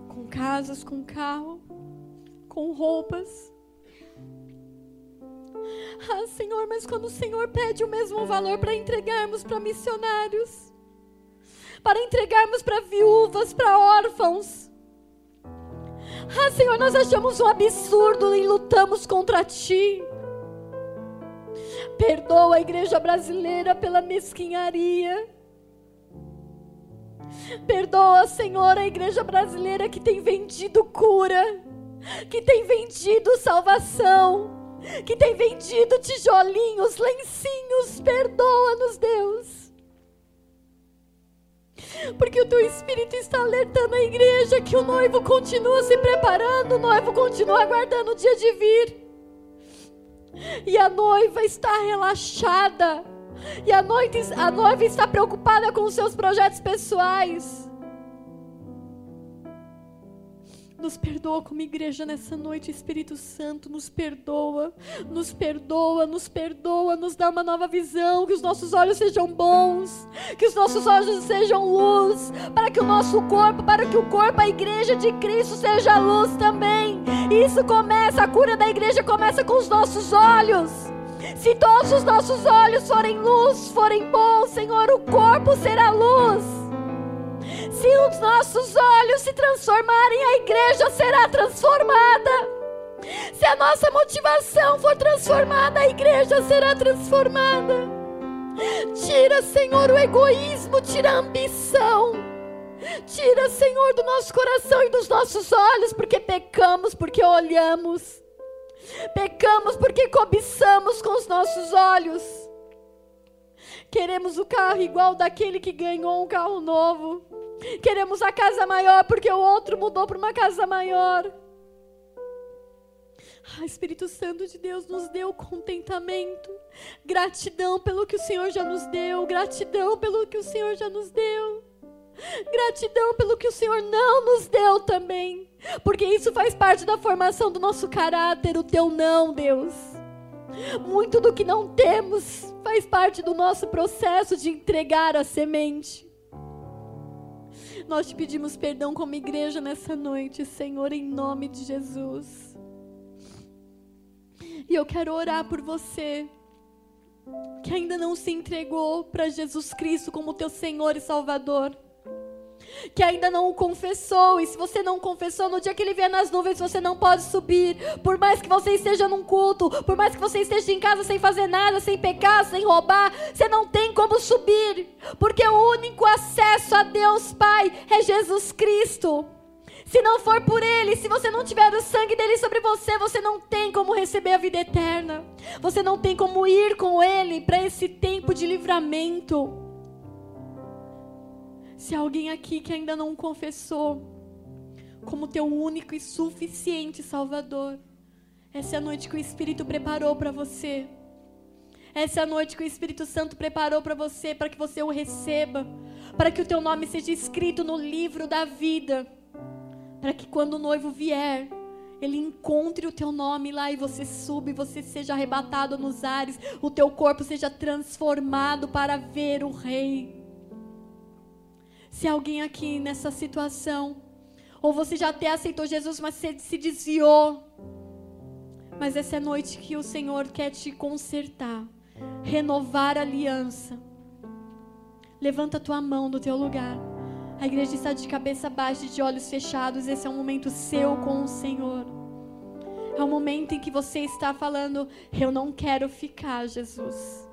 com casas, com carro, com roupas. Ah, Senhor, mas quando o Senhor pede o mesmo valor para entregarmos para missionários, para entregarmos para viúvas, para órfãos. Ah, Senhor, nós achamos um absurdo e lutamos contra Ti. Perdoa a igreja brasileira pela mesquinharia. Perdoa, Senhor, a igreja brasileira que tem vendido cura, que tem vendido salvação, que tem vendido tijolinhos, lencinhos. Perdoa-nos, Deus. Porque o teu Espírito está alertando a igreja que o noivo continua se preparando, o noivo continua aguardando o dia de vir. E a noiva está relaxada. E a, noite, a noiva está preocupada com os seus projetos pessoais. Nos perdoa como igreja nessa noite, Espírito Santo, nos perdoa, nos perdoa, nos perdoa, nos dá uma nova visão, que os nossos olhos sejam bons, que os nossos olhos sejam luz, para que o nosso corpo, para que o corpo, a igreja de Cristo seja luz também. Isso começa, a cura da igreja começa com os nossos olhos. Se todos os nossos olhos forem luz, forem bons, Senhor, o corpo será luz. Se os nossos olhos se transformarem, a igreja será transformada. Se a nossa motivação for transformada, a igreja será transformada. Tira, Senhor, o egoísmo, tira a ambição. Tira, Senhor, do nosso coração e dos nossos olhos, porque pecamos, porque olhamos. Pecamos porque cobiçamos com os nossos olhos. Queremos o carro igual daquele que ganhou um carro novo. Queremos a casa maior porque o outro mudou para uma casa maior. Ah, Espírito Santo de Deus nos deu contentamento, gratidão pelo que o Senhor já nos deu, gratidão pelo que o Senhor já nos deu, gratidão pelo que o Senhor não nos deu também, porque isso faz parte da formação do nosso caráter, o teu não, Deus. Muito do que não temos faz parte do nosso processo de entregar a semente. Nós te pedimos perdão como igreja nessa noite, Senhor, em nome de Jesus. E eu quero orar por você que ainda não se entregou para Jesus Cristo como teu Senhor e Salvador. Que ainda não o confessou, e se você não confessou, no dia que ele vier nas nuvens, você não pode subir. Por mais que você esteja num culto, por mais que você esteja em casa sem fazer nada, sem pecar, sem roubar, você não tem como subir, porque o único acesso a Deus Pai é Jesus Cristo. Se não for por Ele, se você não tiver o sangue dele sobre você, você não tem como receber a vida eterna. Você não tem como ir com Ele para esse tempo de livramento. Se alguém aqui que ainda não confessou como teu único e suficiente Salvador, essa é a noite que o Espírito preparou para você. Essa é a noite que o Espírito Santo preparou para você, para que você o receba, para que o teu nome seja escrito no livro da vida para que quando o noivo vier, ele encontre o teu nome lá e você suba e você seja arrebatado nos ares, o teu corpo seja transformado para ver o rei. Se alguém aqui nessa situação, ou você já até aceitou Jesus, mas você se desviou, mas essa é a noite que o Senhor quer te consertar, renovar a aliança. Levanta a tua mão do teu lugar. A igreja está de cabeça baixa e de olhos fechados. Esse é um momento seu com o Senhor. É um momento em que você está falando: Eu não quero ficar, Jesus.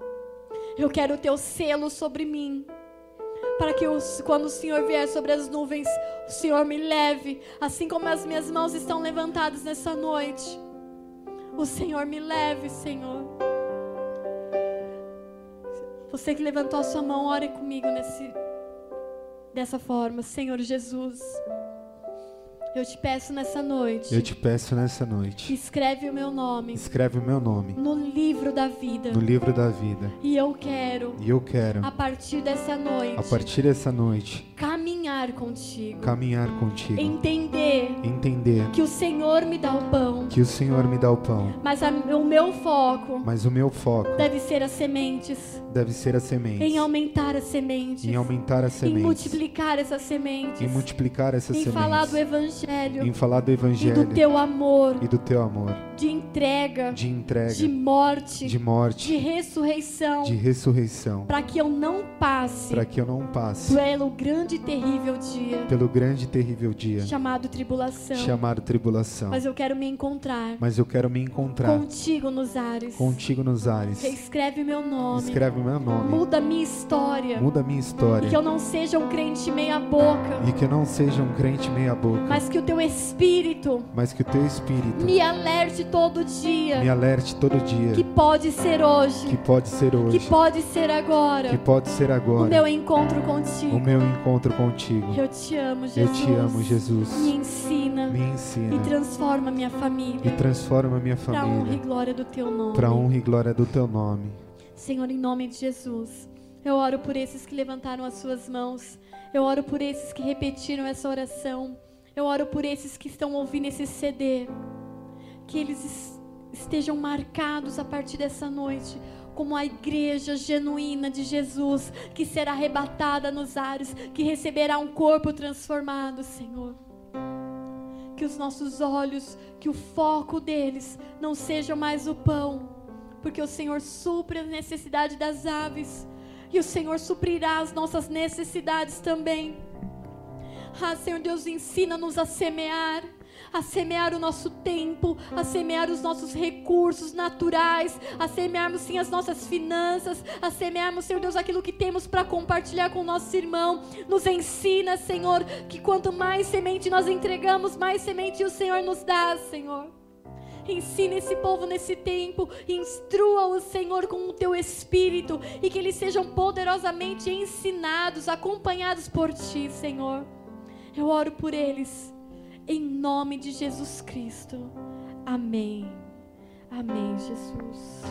Eu quero o teu selo sobre mim. Para que os, quando o Senhor vier sobre as nuvens, o Senhor me leve, assim como as minhas mãos estão levantadas nessa noite. O Senhor me leve, Senhor. Você que levantou a sua mão, ore comigo nesse dessa forma, Senhor Jesus. Eu te peço nessa noite. Eu te peço nessa noite. Escreve o meu nome. Escreve o meu nome. No livro da vida. No livro da vida. E eu quero. E eu quero. A partir dessa noite. A partir dessa noite. Caminhar contigo. Caminhar contigo. Entender. Entender. Que o Senhor me dá o pão. Que o Senhor me dá o pão. Mas a, o meu foco. Mas o meu foco. Deve ser as sementes. Deve ser as sementes. Em aumentar as sementes. Em aumentar as sementes. Em multiplicar essas sementes. Em multiplicar essas em sementes. Em falar do evangelho evangelho, em falar do evangelho e do teu amor, e do teu amor, de entrega, de entrega, de morte, de morte, de ressurreição, de ressurreição, para que eu não passe, para que eu não passe pelo grande e terrível dia, pelo grande e terrível dia, chamado tribulação, chamado tribulação. Mas eu quero me encontrar, mas eu quero me encontrar contigo nos ares, contigo nos ares. Escreve meu nome, escreve o meu nome, muda minha história, muda minha história, e que eu não seja um crente meia boca, e que eu não seja um crente meia boca, mas que o teu Espírito, mas que o teu Espírito me alerte todo dia, me alerte todo dia, que pode ser hoje, que pode ser hoje, que pode ser agora, que pode ser agora, o meu encontro contigo, o meu encontro contigo. Eu te amo, Jesus. Eu te amo, Jesus. Me ensina, me ensina e transforma minha família, e transforma minha família, para honra e glória do teu nome, para honra e glória do teu nome. Senhor, em nome de Jesus, eu oro por esses que levantaram as suas mãos. Eu oro por esses que repetiram essa oração. Eu oro por esses que estão ouvindo esse CD. Que eles estejam marcados a partir dessa noite como a igreja genuína de Jesus, que será arrebatada nos ares, que receberá um corpo transformado, Senhor. Que os nossos olhos, que o foco deles não seja mais o pão, porque o Senhor supre a necessidade das aves e o Senhor suprirá as nossas necessidades também. Ah, Senhor Deus, ensina-nos a semear. A semear o nosso tempo, a semear os nossos recursos naturais, a semearmos sim as nossas finanças, a semearmos, Senhor Deus, aquilo que temos para compartilhar com o nosso irmão. Nos ensina, Senhor, que quanto mais semente nós entregamos, mais semente o Senhor nos dá, Senhor. Ensina esse povo nesse tempo, instrua o Senhor com o teu espírito e que eles sejam poderosamente ensinados, acompanhados por ti, Senhor. Eu oro por eles, em nome de Jesus Cristo. Amém. Amém, Jesus.